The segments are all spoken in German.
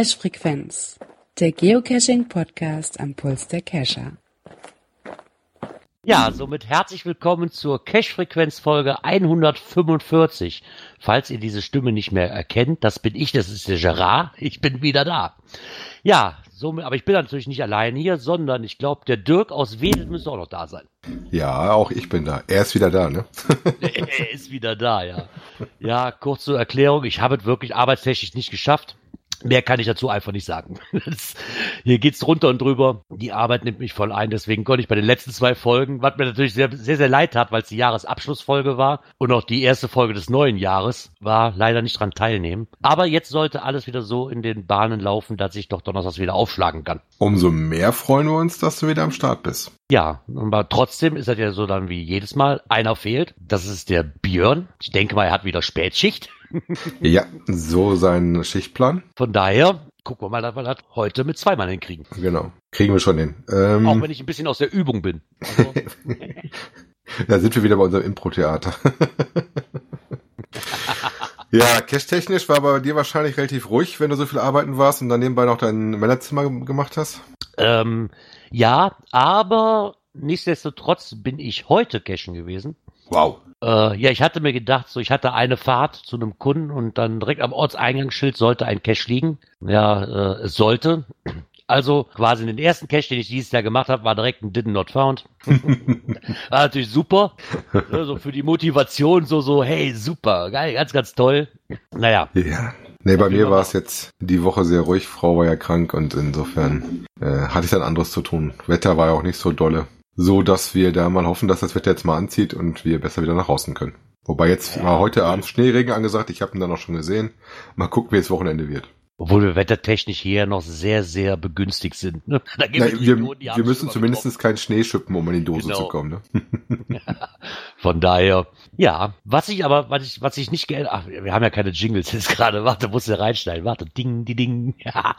Cache Frequenz, der Geocaching Podcast am Puls der Cacher. Ja, somit herzlich willkommen zur Cache Frequenz Folge 145. Falls ihr diese Stimme nicht mehr erkennt, das bin ich, das ist der Gerard. Ich bin wieder da. Ja, somit, aber ich bin natürlich nicht allein hier, sondern ich glaube, der Dirk aus Wedel müsste auch noch da sein. Ja, auch ich bin da. Er ist wieder da, ne? er ist wieder da, ja. Ja, kurz zur Erklärung. Ich habe es wirklich arbeitstechnisch nicht geschafft. Mehr kann ich dazu einfach nicht sagen. Das, hier geht's drunter und drüber. Die Arbeit nimmt mich voll ein, deswegen konnte ich bei den letzten zwei Folgen, was mir natürlich sehr, sehr, sehr leid hat, weil es die Jahresabschlussfolge war und auch die erste Folge des neuen Jahres, war leider nicht dran teilnehmen. Aber jetzt sollte alles wieder so in den Bahnen laufen, dass ich doch Donnerstags wieder aufschlagen kann. Umso mehr freuen wir uns, dass du wieder am Start bist. Ja, aber trotzdem ist das ja so dann wie jedes Mal. Einer fehlt. Das ist der Björn. Ich denke mal, er hat wieder Spätschicht. ja, so sein Schichtplan. Von daher gucken wir mal, dass wir das heute mit zweimal hinkriegen. Genau, kriegen wir schon hin. Ähm, Auch wenn ich ein bisschen aus der Übung bin. Also. da sind wir wieder bei unserem Impro-Theater. ja, cash-technisch war bei dir wahrscheinlich relativ ruhig, wenn du so viel arbeiten warst und dann nebenbei noch dein Männerzimmer gemacht hast. Ähm, ja, aber nichtsdestotrotz bin ich heute cashen gewesen. Wow. Äh, ja, ich hatte mir gedacht, so ich hatte eine Fahrt zu einem Kunden und dann direkt am Ortseingangsschild sollte ein Cache liegen. Ja, äh, es sollte. Also quasi den ersten Cache, den ich dieses Jahr gemacht habe, war direkt ein Did Not Found. war natürlich super. So für die Motivation, so, so, hey, super, geil, ganz, ganz toll. Naja. Ja. Nee, bei mir war es jetzt die Woche sehr ruhig. Frau war ja krank und insofern äh, hatte ich dann anderes zu tun. Wetter war ja auch nicht so dolle so dass wir da mal hoffen, dass das Wetter jetzt mal anzieht und wir besser wieder nach außen können. Wobei jetzt ja, war heute Abend Schneeregen angesagt, ich habe ihn dann auch schon gesehen. Mal gucken, wie es Wochenende wird. Obwohl wir wettertechnisch hier noch sehr, sehr begünstigt sind. Ne? Na, wir, wir müssen zumindest keinen Schnee schippen, um in die Dose genau. zu kommen. Ne? Von daher, ja. Was ich aber, was ich, was ich nicht geändert, ach, wir haben ja keine Jingles jetzt gerade. Warte, muss ja reinschneiden. Warte, ding, die ding. Ja.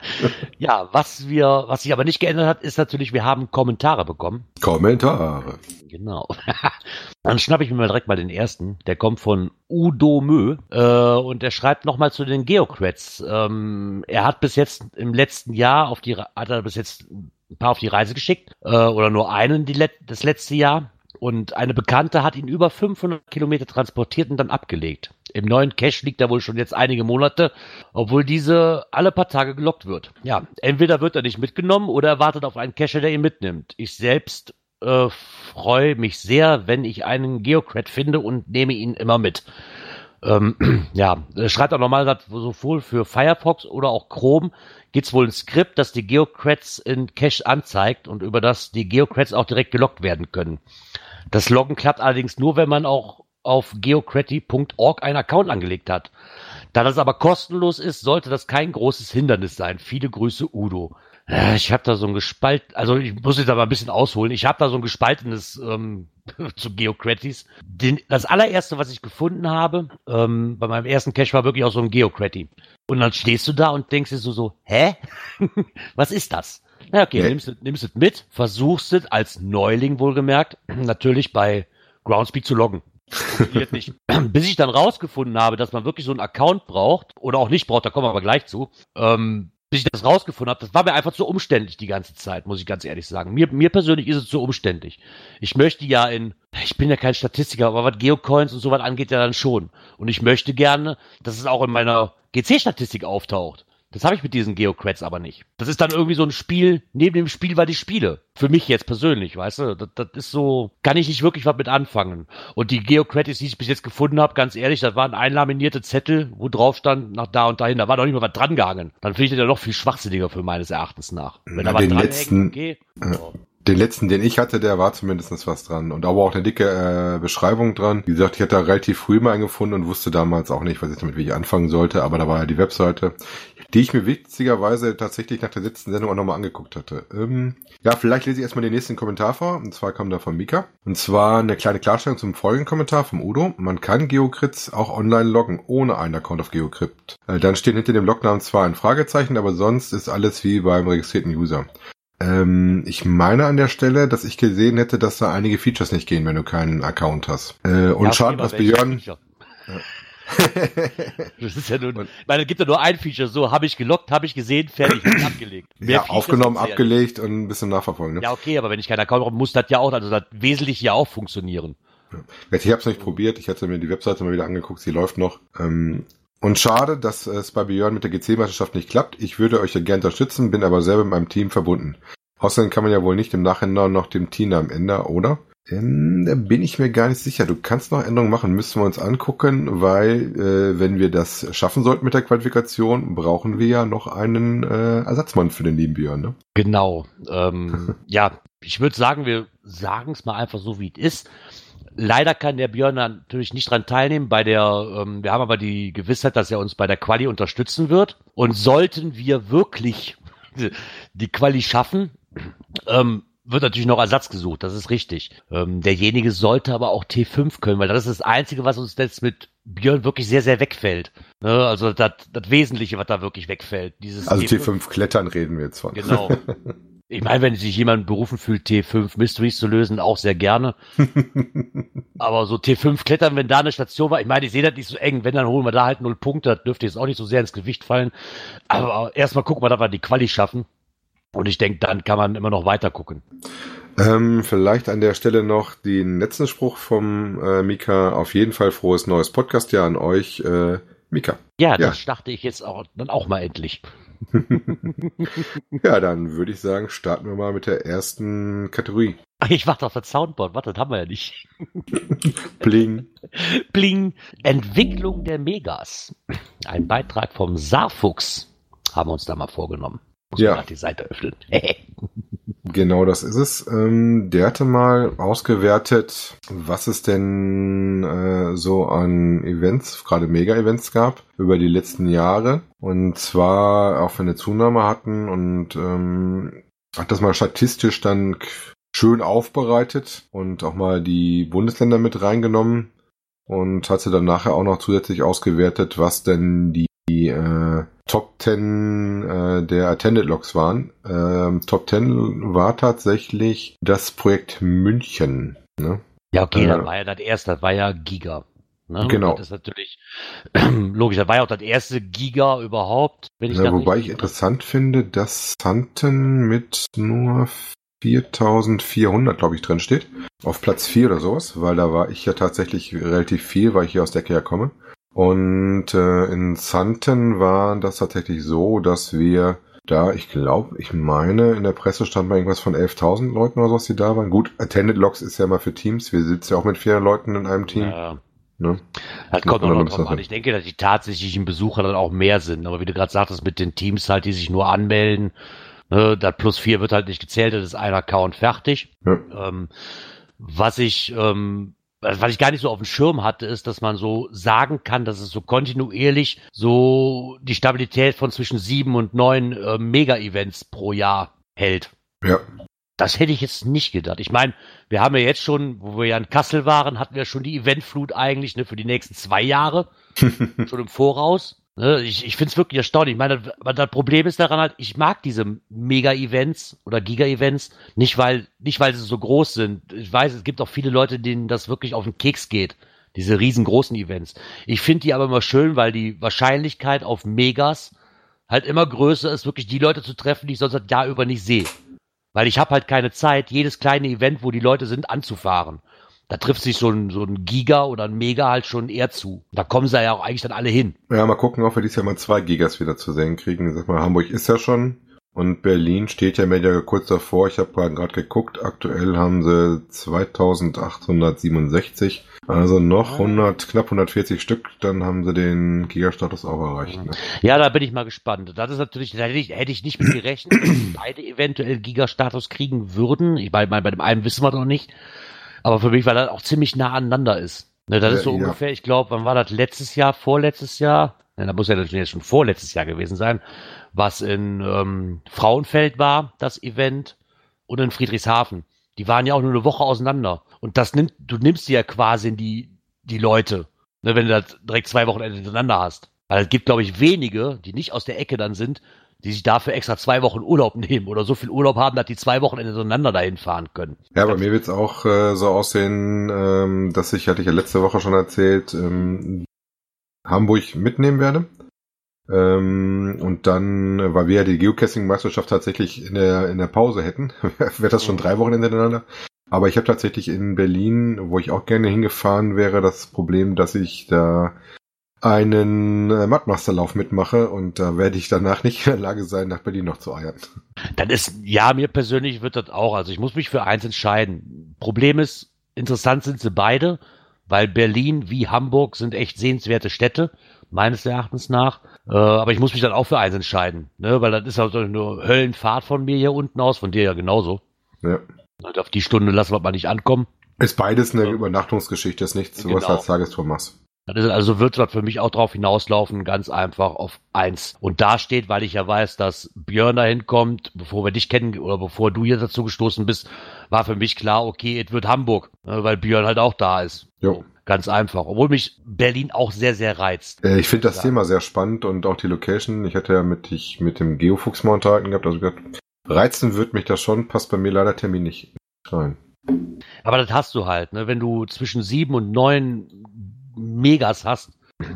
ja, was wir, was sich aber nicht geändert hat, ist natürlich, wir haben Kommentare bekommen. Kommentare. Genau. Dann schnappe ich mir mal direkt mal den ersten. Der kommt von Udo Mö äh, und der schreibt nochmal zu den Geocrats. Ähm, er hat bis jetzt im letzten Jahr auf die hat er bis jetzt ein paar auf die Reise geschickt äh, oder nur einen die das letzte Jahr und eine Bekannte hat ihn über 500 Kilometer transportiert und dann abgelegt. Im neuen Cache liegt er wohl schon jetzt einige Monate, obwohl diese alle paar Tage gelockt wird. Ja, entweder wird er nicht mitgenommen oder er wartet auf einen Cacher, der ihn mitnimmt. Ich selbst äh, freue mich sehr, wenn ich einen Geocrat finde und nehme ihn immer mit. Ähm, ja, schreibt auch nochmal, sowohl für Firefox oder auch Chrome gibt es wohl ein Skript, das die Geocrats in Cache anzeigt und über das die Geocrats auch direkt gelockt werden können. Das Loggen klappt allerdings nur, wenn man auch auf geocraty.org einen Account angelegt hat. Da das aber kostenlos ist, sollte das kein großes Hindernis sein. Viele Grüße, Udo. Äh, ich habe da so ein gespalt, also ich muss jetzt aber ein bisschen ausholen. Ich habe da so ein gespaltenes ähm, zu Geocratis. Den, das allererste, was ich gefunden habe, ähm, bei meinem ersten Cache war wirklich auch so ein Geocrati. Und dann stehst du da und denkst dir so, so hä? was ist das? Na okay, ja. nimmst, nimmst es mit, versuchst es als Neuling wohlgemerkt, natürlich bei Groundspeak zu loggen. Funktioniert nicht. Bis ich dann rausgefunden habe, dass man wirklich so einen Account braucht oder auch nicht braucht, da kommen wir aber gleich zu, ähm, bis ich das rausgefunden habe, das war mir einfach zu umständlich die ganze Zeit, muss ich ganz ehrlich sagen. Mir, mir persönlich ist es zu umständlich. Ich möchte ja in, ich bin ja kein Statistiker, aber was Geocoins und sowas angeht ja dann schon. Und ich möchte gerne, dass es auch in meiner GC-Statistik auftaucht. Das habe ich mit diesen Geocrats aber nicht. Das ist dann irgendwie so ein Spiel, neben dem Spiel, weil ich spiele. Für mich jetzt persönlich, weißt du? Das, das ist so, kann ich nicht wirklich was mit anfangen. Und die Geocrats, die ich bis jetzt gefunden habe, ganz ehrlich, das waren einlaminierte Zettel, wo drauf stand, nach da und dahin. Da war noch nicht mal was dran gegangen. Dann finde ich das ja noch viel schwachsinniger für meines Erachtens nach. Wenn da was dran letzten, okay. Äh, den letzten, den ich hatte, der war zumindest was dran. Und aber auch eine dicke äh, Beschreibung dran. Wie gesagt, ich hatte da relativ früh mal einen gefunden und wusste damals auch nicht, was ich damit wie ich anfangen sollte. Aber da war ja die Webseite, die ich mir witzigerweise tatsächlich nach der letzten Sendung auch nochmal angeguckt hatte. Ähm, ja, vielleicht lese ich erstmal den nächsten Kommentar vor. Und zwar kam da von Mika. Und zwar eine kleine Klarstellung zum folgenden Kommentar vom Udo. Man kann Geocrits auch online loggen, ohne einen Account auf Geocrypt. Äh, dann steht hinter dem Lognamen zwar ein Fragezeichen, aber sonst ist alles wie beim registrierten User. Ähm, ich meine an der Stelle, dass ich gesehen hätte, dass da einige Features nicht gehen, wenn du keinen Account hast. Äh, und ja, schade, dass Björn... das ist ja nur, und, ich meine, gibt ja nur ein Feature, so, habe ich gelockt, habe ich gesehen, fertig, abgelegt. Mehr ja, aufgenommen, abgelegt und ein bisschen nachverfolgen. Ne? Ja, okay, aber wenn ich keinen Account habe, muss das ja auch, also das wesentlich ja auch funktionieren. Ich habe es nicht probiert, ich hatte mir die Webseite mal wieder angeguckt, sie läuft noch. Ähm, und schade, dass es bei Björn mit der GC-Meisterschaft nicht klappt. Ich würde euch ja gerne unterstützen, bin aber selber mit meinem Team verbunden. Außerdem kann man ja wohl nicht im Nachhinein noch dem Team am Ende, oder? Ähm, da bin ich mir gar nicht sicher. Du kannst noch Änderungen machen, müssen wir uns angucken, weil äh, wenn wir das schaffen sollten mit der Qualifikation, brauchen wir ja noch einen äh, Ersatzmann für den lieben Björn. Ne? Genau. Ähm, ja, ich würde sagen, wir sagen es mal einfach so, wie es ist. Leider kann der Björn natürlich nicht dran teilnehmen bei der, ähm, wir haben aber die Gewissheit, dass er uns bei der Quali unterstützen wird. Und sollten wir wirklich die Quali schaffen, ähm, wird natürlich noch Ersatz gesucht, das ist richtig. Ähm, derjenige sollte aber auch T5 können, weil das ist das Einzige, was uns jetzt mit Björn wirklich sehr, sehr wegfällt. Ne? Also das, das Wesentliche, was da wirklich wegfällt. Dieses also T5, T5 Klettern reden wir jetzt von. Genau. Ich meine, wenn sich jemand berufen fühlt, T5 Mysteries zu lösen, auch sehr gerne. Aber so T5 klettern, wenn da eine Station war, ich meine, ich sehe das nicht so eng. Wenn, dann holen wir da halt null Punkte. Das dürfte jetzt auch nicht so sehr ins Gewicht fallen. Aber erstmal gucken wir, dass wir die Quali schaffen. Und ich denke, dann kann man immer noch weiter gucken. Ähm, vielleicht an der Stelle noch den letzten Spruch vom äh, Mika. Auf jeden Fall frohes neues Podcast ja an euch, äh, Mika. Ja, ja, das dachte ich jetzt auch, dann auch mal endlich. ja, dann würde ich sagen, starten wir mal mit der ersten Kategorie. Ich warte auf das Soundboard. Warte, das haben wir ja nicht. Bling. Bling. Entwicklung der Megas. Ein Beitrag vom Saarfuchs haben wir uns da mal vorgenommen. Muss ja. die Seite öffnen. genau, das ist es. Ähm, der hatte mal ausgewertet, was es denn äh, so an Events, gerade Mega-Events gab über die letzten Jahre. Und zwar auch wenn eine Zunahme hatten und ähm, hat das mal statistisch dann schön aufbereitet und auch mal die Bundesländer mit reingenommen und hatte dann nachher auch noch zusätzlich ausgewertet, was denn die äh, Top 10 äh, der Attended Logs waren. Ähm, Top 10 war tatsächlich das Projekt München. Ne? Ja, okay, äh, das war ja das erste, das war ja Giga. Ne? Genau. Das ist natürlich logisch, das war ja auch das erste Giga überhaupt. Wenn ich ja, wobei ich interessant finde, dass Santen mit nur 4400, glaube ich, drin steht. Auf Platz 4 oder sowas, weil da war ich ja tatsächlich relativ viel, weil ich hier aus der Ecke komme. Und äh, in Santen war das tatsächlich so, dass wir da, ich glaube, ich meine, in der Presse stand mal irgendwas von 11.000 Leuten oder so, die da waren. Gut, Attended Logs ist ja mal für Teams. Wir sitzen ja auch mit vier Leuten in einem Team. Ja. Ne? Das kommt noch drauf an. Ich denke, dass die tatsächlichen Besucher dann auch mehr sind. Aber wie du gerade sagtest, mit den Teams halt, die sich nur anmelden, ne, das plus vier wird halt nicht gezählt, das ist ein Account fertig. Ja. Ähm, was ich ähm, was ich gar nicht so auf dem Schirm hatte, ist, dass man so sagen kann, dass es so kontinuierlich so die Stabilität von zwischen sieben und neun äh, Mega-Events pro Jahr hält. Ja. Das hätte ich jetzt nicht gedacht. Ich meine, wir haben ja jetzt schon, wo wir ja in Kassel waren, hatten wir schon die Eventflut eigentlich ne, für die nächsten zwei Jahre. schon im Voraus. Ne, ich ich finde es wirklich erstaunlich. Ich meine, das, Problem ist daran halt, ich mag diese Mega-Events oder Giga-Events nicht, weil, nicht weil sie so groß sind. Ich weiß, es gibt auch viele Leute, denen das wirklich auf den Keks geht. Diese riesengroßen Events. Ich finde die aber immer schön, weil die Wahrscheinlichkeit auf Megas halt immer größer ist, wirklich die Leute zu treffen, die ich sonst das Jahr über nicht sehe. Weil ich habe halt keine Zeit, jedes kleine Event, wo die Leute sind, anzufahren da trifft sich so ein, so ein Giga oder ein Mega halt schon eher zu. Da kommen sie ja auch eigentlich dann alle hin. Ja, mal gucken, ob wir dieses Jahr mal zwei Gigas wieder zu sehen kriegen. Sag mal, Hamburg ist ja schon und Berlin steht ja mehr kurz davor. Ich habe gerade geguckt. Aktuell haben sie 2867. Also noch 100, knapp 140 Stück. Dann haben sie den Gigastatus auch erreicht. Ne? Ja, da bin ich mal gespannt. Das ist natürlich, da hätte ich, hätte ich nicht mit gerechnet, dass beide eventuell Gigastatus kriegen würden. Ich meine, bei dem einen wissen wir noch nicht. Aber für mich, weil das auch ziemlich nah aneinander ist. Ne, das ja, ist so ja. ungefähr, ich glaube, wann war das letztes Jahr, vorletztes Jahr? Ne, da muss ja natürlich schon vorletztes Jahr gewesen sein, was in ähm, Frauenfeld war, das Event, und in Friedrichshafen. Die waren ja auch nur eine Woche auseinander. Und das nimmt, du nimmst dir ja quasi in die, die Leute, ne, wenn du das direkt zwei Wochen hintereinander hast. Weil es gibt, glaube ich, wenige, die nicht aus der Ecke dann sind, die sich dafür extra zwei Wochen Urlaub nehmen oder so viel Urlaub haben, dass die zwei Wochen hintereinander dahin fahren können. Ja, bei mir wird's auch äh, so aussehen, ähm, dass ich, hatte ich ja letzte Woche schon erzählt, ähm, Hamburg mitnehmen werde. Ähm, und dann, weil wir ja die Geocaching-Meisterschaft tatsächlich in der, in der Pause hätten, wäre das schon drei Wochen hintereinander. Aber ich habe tatsächlich in Berlin, wo ich auch gerne hingefahren wäre, das Problem, dass ich da einen äh, Mudmasterlauf mitmache und da werde ich danach nicht in der Lage sein, nach Berlin noch zu eiern. Dann ist, ja, mir persönlich wird das auch, also ich muss mich für eins entscheiden. Problem ist, interessant sind sie beide, weil Berlin wie Hamburg sind echt sehenswerte Städte, meines Erachtens nach. Äh, aber ich muss mich dann auch für eins entscheiden, ne? weil das ist also nur Höllenfahrt von mir hier unten aus, von dir ja genauso. Ja. Und auf die Stunde lassen wir mal nicht ankommen. Ist beides eine ja. Übernachtungsgeschichte, ist nichts, genau. was du als Tagestour machst. Also wird das für mich auch drauf hinauslaufen, ganz einfach auf eins. Und da steht, weil ich ja weiß, dass Björn dahin kommt, bevor wir dich kennen oder bevor du hier dazu gestoßen bist, war für mich klar, okay, es wird Hamburg, ne, weil Björn halt auch da ist. Jo. Ganz einfach. Obwohl mich Berlin auch sehr, sehr reizt. Äh, ich finde das ja. Thema sehr spannend und auch die Location. Ich hatte ja mit, ich, mit dem Geofuchs mal unterhalten gehabt. Also gesagt, reizen wird mich das schon, passt bei mir leider Termin nicht rein. Aber das hast du halt, ne? Wenn du zwischen sieben und neun Megas hast,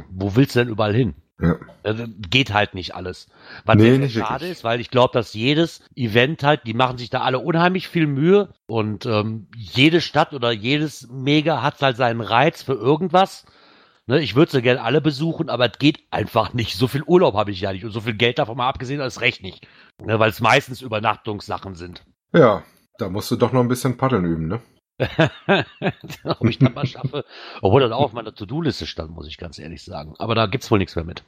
wo willst du denn überall hin? Ja. Also, geht halt nicht alles. Was nee, sehr schade wirklich. ist, weil ich glaube, dass jedes Event halt, die machen sich da alle unheimlich viel Mühe und ähm, jede Stadt oder jedes Mega hat halt seinen Reiz für irgendwas. Ne, ich würde sie gerne alle besuchen, aber es geht einfach nicht. So viel Urlaub habe ich ja nicht und so viel Geld davon mal abgesehen, als recht nicht. Ne, weil es meistens Übernachtungssachen sind. Ja, da musst du doch noch ein bisschen paddeln üben, ne? Ob ich das mal schaffe. Obwohl das auch auf meiner To-Do-Liste stand, muss ich ganz ehrlich sagen. Aber da gibt's wohl nichts mehr mit.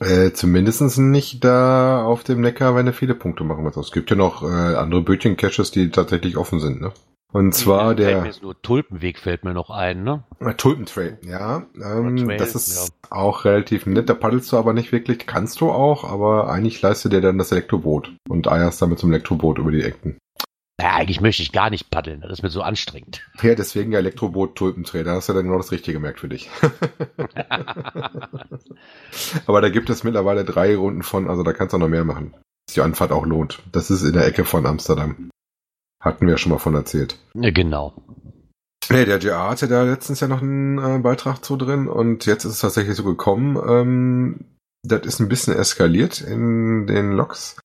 Äh, zumindest nicht da auf dem Neckar, wenn du viele Punkte machen willst. Es gibt ja noch äh, andere Bötchen-Caches, die tatsächlich offen sind, ne? Und zwar der. Fällt mir nur Tulpenweg fällt mir noch ein, ne? Äh, Tulpentrail, ja. Ähm, Trail, das ist ja. auch relativ nett. Da paddelst du aber nicht wirklich. Kannst du auch, aber eigentlich leistet dir dann das Elektroboot und eierst damit zum Elektroboot über die Ecken. Naja, eigentlich möchte ich gar nicht paddeln, das ist mir so anstrengend. Ja, deswegen ja Elektroboot Tulpentrail, da hast du dann genau das Richtige gemerkt für dich. Aber da gibt es mittlerweile drei Runden von, also da kannst du noch mehr machen. Dass die Anfahrt auch lohnt. Das ist in der Ecke von Amsterdam. Hatten wir ja schon mal von erzählt. Ja, genau. Nee, der JA hatte da letztens ja noch einen äh, Beitrag zu drin und jetzt ist es tatsächlich so gekommen. Ähm, das ist ein bisschen eskaliert in den Loks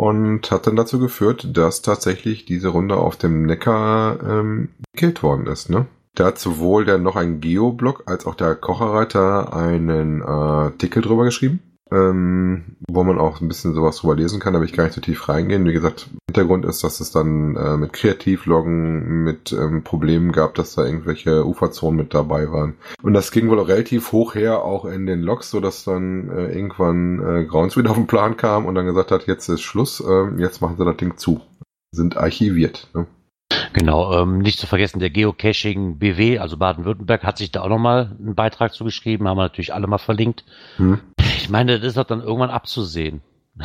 und hat dann dazu geführt, dass tatsächlich diese Runde auf dem Neckar ähm, gekillt worden ist. Ne? Da hat sowohl dann noch ein Geoblog als auch der Kocherreiter einen äh, Artikel drüber geschrieben ähm, wo man auch ein bisschen sowas drüber lesen kann, da will ich gar nicht so tief reingehen. Wie gesagt, Hintergrund ist, dass es dann äh, mit Kreativloggen mit ähm, Problemen gab, dass da irgendwelche Uferzonen mit dabei waren. Und das ging wohl auch relativ hoch her, auch in den Logs, so dass dann äh, irgendwann äh, Grounds wieder auf den Plan kam und dann gesagt hat, jetzt ist Schluss, äh, jetzt machen sie das Ding zu. Sind archiviert. Ne? Genau, ähm, nicht zu vergessen, der Geocaching BW, also Baden-Württemberg, hat sich da auch nochmal einen Beitrag zugeschrieben, haben wir natürlich alle mal verlinkt. Hm. Ich meine, das ist doch dann irgendwann abzusehen.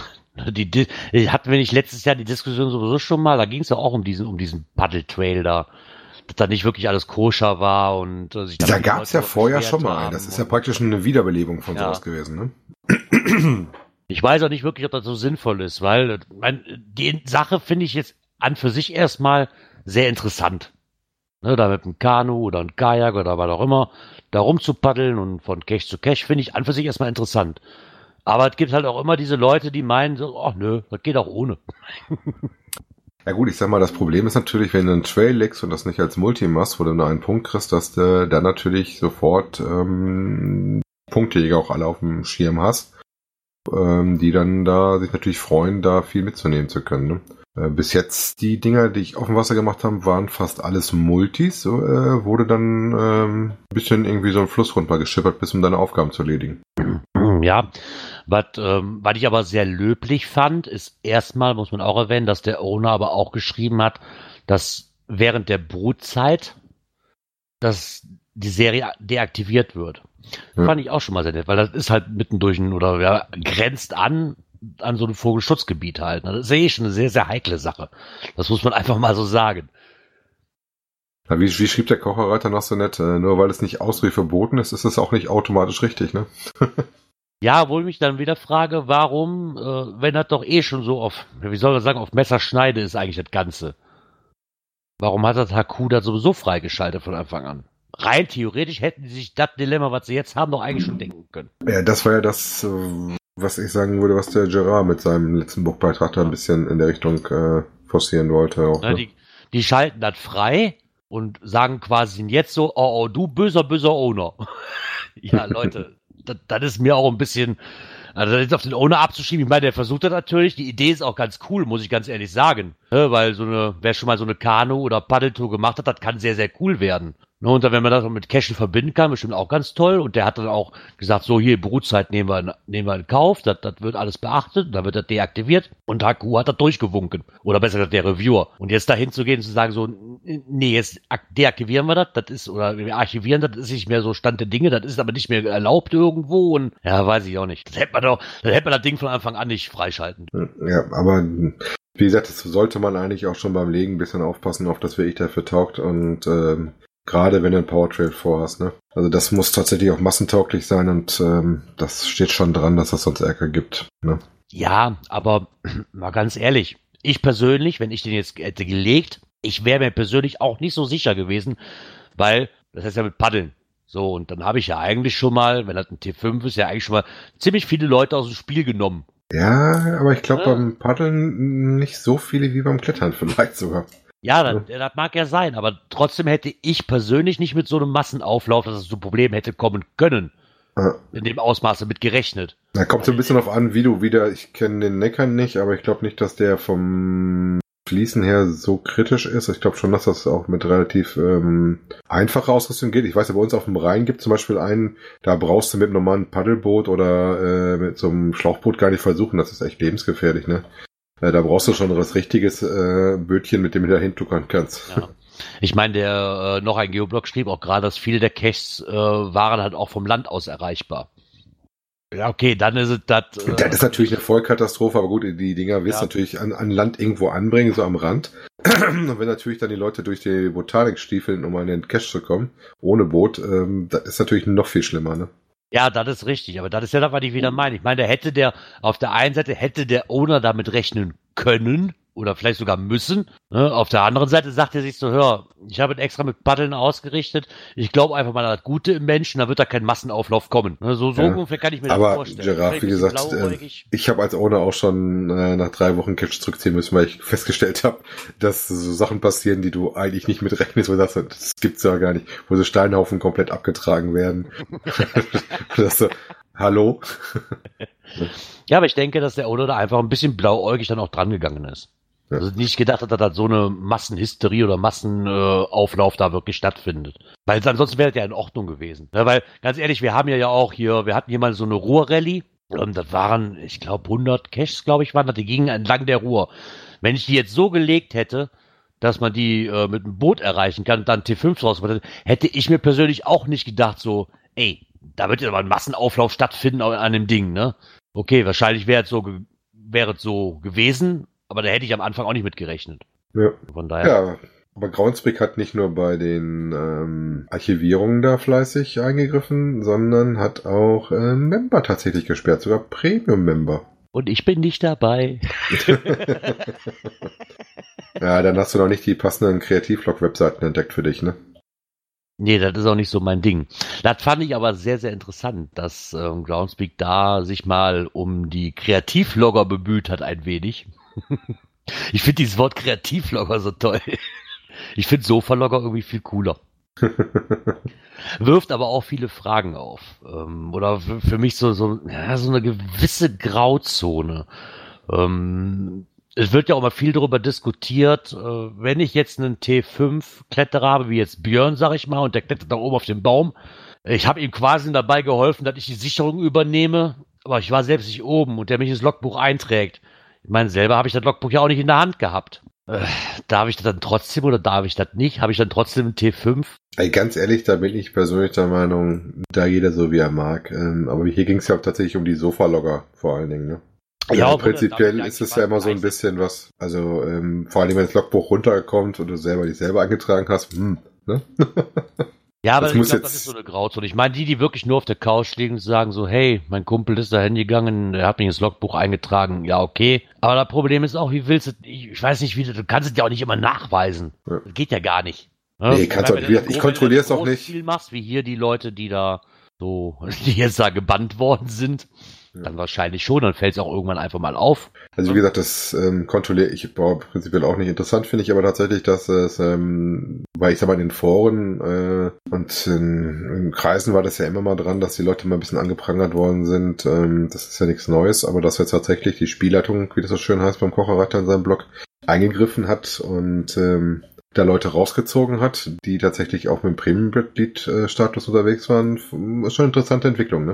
Die, die, hatten wir nicht letztes Jahr die Diskussion sowieso schon mal, da ging es ja auch um diesen, um diesen Paddle-Trail da dass da nicht wirklich alles koscher war und äh, sich Da gab es ja vorher schon mal. Das ist ja praktisch eine Wiederbelebung von ja. sowas gewesen, ne? Ich weiß auch nicht wirklich, ob das so sinnvoll ist, weil mein, die Sache finde ich jetzt an für sich erstmal sehr interessant. Ne, da mit einem Kanu oder einem Kajak oder was auch immer, da rumzupaddeln und von Cache zu Cache finde ich an für sich erstmal interessant. Aber es gibt halt auch immer diese Leute, die meinen so, ach nö, das geht auch ohne. Ja gut, ich sag mal, das Problem ist natürlich, wenn du einen Trail legst und das nicht als Multi machst, wo du nur einen Punkt kriegst, dass du dann natürlich sofort ähm, Punktejäger auch alle auf dem Schirm hast, ähm, die dann da sich natürlich freuen, da viel mitzunehmen zu können. Ne? Äh, bis jetzt die Dinger, die ich auf dem Wasser gemacht habe, waren fast alles Multis. So, äh, wurde dann ähm, ein bisschen irgendwie so ein Fluss runtergeschippert, bis um deine Aufgaben zu erledigen. Ja, was ähm, was ich aber sehr löblich fand, ist erstmal, muss man auch erwähnen, dass der Owner aber auch geschrieben hat, dass während der Brutzeit dass die Serie deaktiviert wird. Ja. Fand ich auch schon mal sehr nett, weil das ist halt mitten durch ein, oder ja, grenzt an an so ein Vogelschutzgebiet halten. Das ist eh schon eine sehr, sehr heikle Sache. Das muss man einfach mal so sagen. Ja, wie, wie schrieb der Kocherreiter noch so nett? Äh, nur weil es nicht ausdrücklich verboten ist, ist es auch nicht automatisch richtig, ne? ja, wo ich mich dann wieder frage, warum, äh, wenn das doch eh schon so auf, wie soll man sagen, auf Messerschneide ist eigentlich das Ganze. Warum hat das Haku da sowieso freigeschaltet von Anfang an? rein theoretisch hätten sie sich das Dilemma, was sie jetzt haben, doch eigentlich schon denken können. Ja, das war ja das, äh, was ich sagen würde, was der Gerard mit seinem letzten Buchbeitrag da ein bisschen in der Richtung äh, forcieren wollte. Auch, ne? die, die schalten das frei und sagen quasi jetzt so, oh, oh du böser, böser Owner. ja, Leute, das, das ist mir auch ein bisschen, also jetzt auf den Owner abzuschieben, ich meine, der versucht das natürlich. Die Idee ist auch ganz cool, muss ich ganz ehrlich sagen. Ne? Weil so eine, wer schon mal so eine Kanu- oder Paddeltour gemacht hat, das kann sehr, sehr cool werden. Ne, und dann, wenn man das mit Cashen verbinden kann, bestimmt auch ganz toll. Und der hat dann auch gesagt, so hier, Brutzeit nehmen wir, in, nehmen wir in Kauf, das, das wird alles beachtet, dann wird das deaktiviert. Und HQ hat das durchgewunken. Oder besser gesagt, der Reviewer. Und jetzt dahin zu gehen und zu sagen, so, nee, jetzt deaktivieren wir das, das ist, oder wir archivieren das, ist nicht mehr so Stand der Dinge, das ist aber nicht mehr erlaubt irgendwo. Und ja, weiß ich auch nicht. Das hätte man doch, das hätte man das Ding von Anfang an nicht freischalten. Ja, aber wie gesagt, das sollte man eigentlich auch schon beim Legen ein bisschen aufpassen, auf das wirklich dafür taugt und ähm, Gerade wenn du ein Powertrail vorhast, ne? Also das muss tatsächlich auch massentauglich sein und ähm, das steht schon dran, dass das sonst Ärger gibt. Ne? Ja, aber mal ganz ehrlich, ich persönlich, wenn ich den jetzt hätte gelegt, ich wäre mir persönlich auch nicht so sicher gewesen, weil das heißt ja mit Paddeln. So, und dann habe ich ja eigentlich schon mal, wenn das ein T5 ist, ja eigentlich schon mal ziemlich viele Leute aus dem Spiel genommen. Ja, aber ich glaube ja. beim Paddeln nicht so viele wie beim Klettern vielleicht sogar. Ja, das, das, mag ja sein, aber trotzdem hätte ich persönlich nicht mit so einem Massenauflauf, dass es zu Problemen hätte kommen können. Ja. In dem Ausmaße mit gerechnet. Da kommt so ein bisschen auf an, wie du wieder, ich kenne den Neckar nicht, aber ich glaube nicht, dass der vom Fließen her so kritisch ist. Ich glaube schon, dass das auch mit relativ ähm, einfacher Ausrüstung geht. Ich weiß ja, bei uns auf dem Rhein gibt zum Beispiel einen, da brauchst du mit einem normalen Paddelboot oder äh, mit so einem Schlauchboot gar nicht versuchen. Das ist echt lebensgefährlich, ne? Ja, da brauchst du schon was richtiges äh, Bötchen, mit dem du da hintuckern kannst. Ja. Ich meine, der äh, noch ein Geoblog schrieb auch gerade, dass viele der Caches äh, waren halt auch vom Land aus erreichbar. Ja, okay, dann ist es das. Äh, das ist natürlich eine Vollkatastrophe, aber gut, die Dinger wirst du ja. natürlich an, an Land irgendwo anbringen, so am Rand. Und wenn natürlich dann die Leute durch die Botanik stiefeln, um an den Cache zu kommen, ohne Boot, ähm, das ist natürlich noch viel schlimmer, ne? Ja, das ist richtig, aber das ist ja das, was ich wieder meine. Ich meine, da hätte der, auf der einen Seite hätte der Owner damit rechnen können, oder vielleicht sogar müssen. Ne? Auf der anderen Seite sagt er sich so, hör, ich habe ihn extra mit Paddeln ausgerichtet. Ich glaube einfach mal an das Gute im Menschen, da wird da kein Massenauflauf kommen. Ne? So, so ja. ungefähr kann ich mir Aber das vorstellen. Gerard, wie gesagt, äh, ich habe als Owner auch schon äh, nach drei Wochen Catch zurückziehen müssen, weil ich festgestellt habe, dass so Sachen passieren, die du eigentlich nicht mitrechnest, wo du sagst, das gibt's ja gar nicht, wo so Steinhaufen komplett abgetragen werden. das so, hallo? ja, aber ich denke, dass der Owner da einfach ein bisschen blauäugig dann auch dran gegangen ist. Ja. Also nicht gedacht hat, dass da so eine Massenhysterie oder Massenauflauf äh, da wirklich stattfindet. Weil ansonsten wäre das ja in Ordnung gewesen. Ja, weil, ganz ehrlich, wir haben ja auch hier, wir hatten hier mal so eine Ruhrrallye. Das waren, ich glaube, 100 Caches, glaube ich, waren das. Die gingen entlang der Ruhr. Wenn ich die jetzt so gelegt hätte, dass man die äh, mit einem Boot erreichen kann und dann T5 raus, hätte ich mir persönlich auch nicht gedacht, so, ey, da wird ja aber ein Massenauflauf stattfinden an dem Ding, ne? Okay, wahrscheinlich wäre es so, wäre es so gewesen, aber da hätte ich am Anfang auch nicht mit gerechnet. Ja. Von daher. Ja, aber Groundspeak hat nicht nur bei den ähm, Archivierungen da fleißig eingegriffen, sondern hat auch äh, Member tatsächlich gesperrt, sogar Premium-Member. Und ich bin nicht dabei. ja, dann hast du noch nicht die passenden Kreativlog-Webseiten entdeckt für dich, ne? Nee, das ist auch nicht so mein Ding. Das fand ich aber sehr, sehr interessant, dass ähm, Groundspeak da sich mal um die Kreativlogger bemüht hat ein wenig. Ich finde dieses Wort Kreativlogger so toll. Ich finde Sofalogger irgendwie viel cooler. Wirft aber auch viele Fragen auf. Ähm, oder für mich so, so, ja, so eine gewisse Grauzone. Ähm, es wird ja auch mal viel darüber diskutiert, äh, wenn ich jetzt einen T5-Kletterer habe, wie jetzt Björn, sag ich mal, und der klettert da oben auf dem Baum. Ich habe ihm quasi dabei geholfen, dass ich die Sicherung übernehme, aber ich war selbst nicht oben und der mich ins Logbuch einträgt. Ich meine, selber habe ich das Logbuch ja auch nicht in der Hand gehabt. Äh, darf ich das dann trotzdem oder darf ich das nicht? Habe ich dann trotzdem ein T5? Ey, ganz ehrlich, da bin ich persönlich der Meinung, da jeder so wie er mag. Ähm, aber hier ging es ja auch tatsächlich um die Sofalogger vor allen Dingen, ne? Ja, also prinzipiell ist es ja immer so ein bisschen was, also ähm, vor allem wenn das Logbuch runterkommt und du selber dich selber eingetragen hast, hm, ne? Ja, aber das ich glaube, das ist so eine Grauzone. Ich meine, die, die wirklich nur auf der Couch liegen und sagen so, hey, mein Kumpel ist da hingegangen, er hat mich ins Logbuch eingetragen, ja, okay. Aber das Problem ist auch, wie willst du, ich, ich weiß nicht, wie du, du kannst es ja auch nicht immer nachweisen. Ja. Das geht ja gar nicht. Ne? Nee, kannst du nicht. Ich kontrolliere es auch nicht. Viel machst, wie hier die Leute, die da so, die jetzt da gebannt worden sind. Dann wahrscheinlich schon, dann fällt es auch irgendwann einfach mal auf. Also wie gesagt, das ähm, kontrolliere ich boah, prinzipiell auch nicht interessant, finde ich aber tatsächlich, dass es, ähm, weil ich sag mal in den Foren äh, und in, in Kreisen war das ja immer mal dran, dass die Leute mal ein bisschen angeprangert worden sind. Ähm, das ist ja nichts Neues, aber dass jetzt tatsächlich die Spielleitung, wie das so schön heißt beim Kocherreiter in seinem Blog, eingegriffen hat und ähm, da Leute rausgezogen hat, die tatsächlich auch mit dem Premium-Mitglied-Status unterwegs waren, ist schon eine interessante Entwicklung, ne?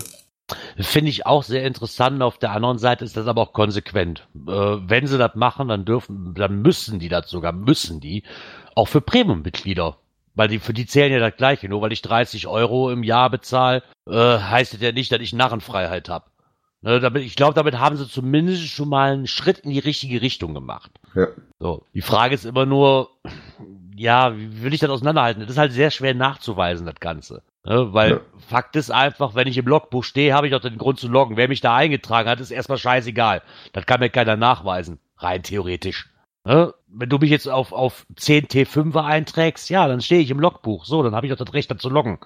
Finde ich auch sehr interessant. Auf der anderen Seite ist das aber auch konsequent. Äh, wenn sie das machen, dann dürfen, dann müssen die das sogar, müssen die, auch für Premium-Mitglieder. Weil die, für die zählen ja das Gleiche. Nur weil ich 30 Euro im Jahr bezahle, äh, heißt es ja nicht, dass ich Narrenfreiheit habe. Ne, damit, ich glaube, damit haben sie zumindest schon mal einen Schritt in die richtige Richtung gemacht. Ja. So. Die Frage ist immer nur, ja, wie will ich das auseinanderhalten? Das ist halt sehr schwer nachzuweisen, das Ganze. Ne, weil ja. Fakt ist einfach, wenn ich im Logbuch stehe, habe ich doch den Grund zu loggen. Wer mich da eingetragen hat, ist erstmal scheißegal. Das kann mir keiner nachweisen. Rein theoretisch. Ne? Wenn du mich jetzt auf, auf 10 T5er einträgst, ja, dann stehe ich im Logbuch. So, dann habe ich doch das Recht, da zu loggen.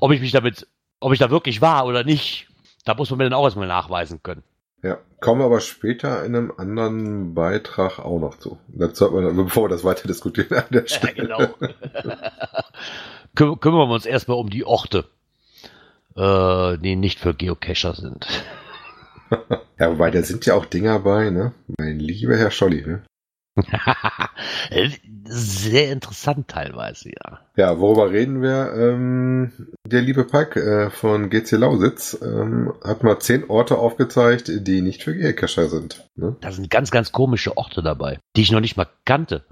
Ob ich mich damit, ob ich da wirklich war oder nicht, da muss man mir dann auch erstmal nachweisen können. Ja, kommen wir aber später in einem anderen Beitrag auch noch zu. Das sollte man, bevor wir das weiter diskutieren an der Stelle. Ja, genau. Küm kümmern wir uns erstmal um die Orte, äh, die nicht für Geocacher sind. ja, wobei da sind ja auch Dinger bei, ne? Mein lieber Herr Scholli, ne? Sehr interessant teilweise, ja. Ja, worüber reden wir? Ähm, der liebe Pack äh, von GC Lausitz ähm, hat mal zehn Orte aufgezeigt, die nicht für Geocacher sind. Ne? Da sind ganz, ganz komische Orte dabei, die ich noch nicht mal kannte.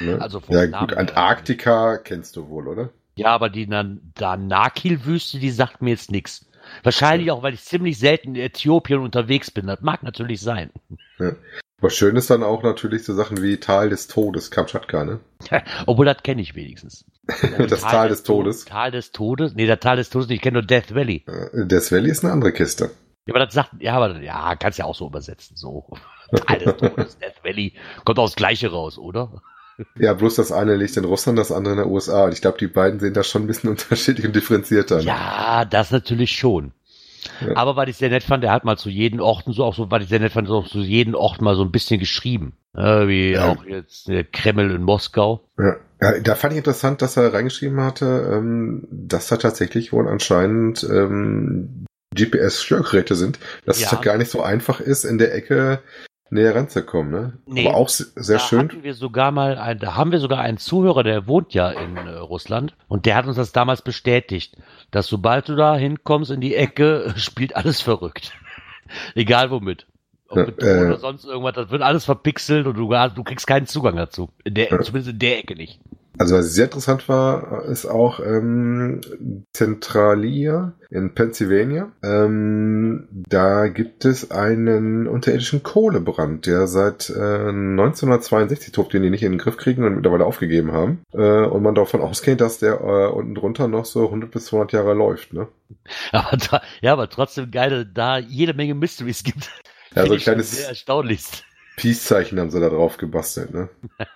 Ne? Also ja, Namen gut, Antarktika kennst du wohl, oder? Ja, aber die Danakil-Wüste, die sagt mir jetzt nichts. Wahrscheinlich auch, weil ich ziemlich selten in Äthiopien unterwegs bin. Das mag natürlich sein. Ja. Was schön ist dann auch natürlich so Sachen wie Tal des Todes, Kamtschatka, ne? Obwohl, das kenne ich wenigstens. das Tal, Tal des, des Todes. Tal des Todes? Nee, der Tal des Todes, ich kenne nur Death Valley. Äh, Death Valley ist eine andere Kiste. Ja, aber das sagt, ja, aber, ja, kannst ja auch so übersetzen, so. Tal des Todes, Death Valley. Kommt auch das Gleiche raus, oder? Ja, bloß das eine liegt in Russland, das andere in der USA. Und ich glaube, die beiden sehen das schon ein bisschen unterschiedlich und differenzierter. Ne? Ja, das natürlich schon. Ja. Aber weil ich sehr nett fand, der hat mal zu jedem Orten so auch so, weil ich sehr nett fand, so zu jedem Ort mal so ein bisschen geschrieben. Äh, wie ja. auch jetzt der Kreml in Moskau. Ja. ja, da fand ich interessant, dass er reingeschrieben hatte, ähm, dass da tatsächlich wohl anscheinend ähm, GPS-Störgeräte sind, dass es halt gar nicht so einfach ist, in der Ecke näher ranzukommen, ne? Nee, Aber auch sehr da schön. Hatten wir sogar mal, ein, da haben wir sogar einen Zuhörer, der wohnt ja in äh, Russland und der hat uns das damals bestätigt, dass sobald du da hinkommst in die Ecke, spielt alles verrückt. Egal womit. Ob ja, mit äh, oder sonst irgendwas, das wird alles verpixelt und du, du kriegst keinen Zugang dazu. In der, ja. Zumindest in der Ecke nicht. Also was sehr interessant war, ist auch ähm, Centralia in Pennsylvania. Ähm, da gibt es einen unterirdischen Kohlebrand, der seit äh, 1962 tobt, den die nicht in den Griff kriegen und mittlerweile aufgegeben haben. Äh, und man davon ausgeht, dass der äh, unten drunter noch so 100 bis 200 Jahre läuft. Ne? Aber da, ja, aber trotzdem geil, da jede Menge Mysteries gibt. Ja, so ein kleines. Peace-Zeichen haben sie da drauf gebastelt, ne?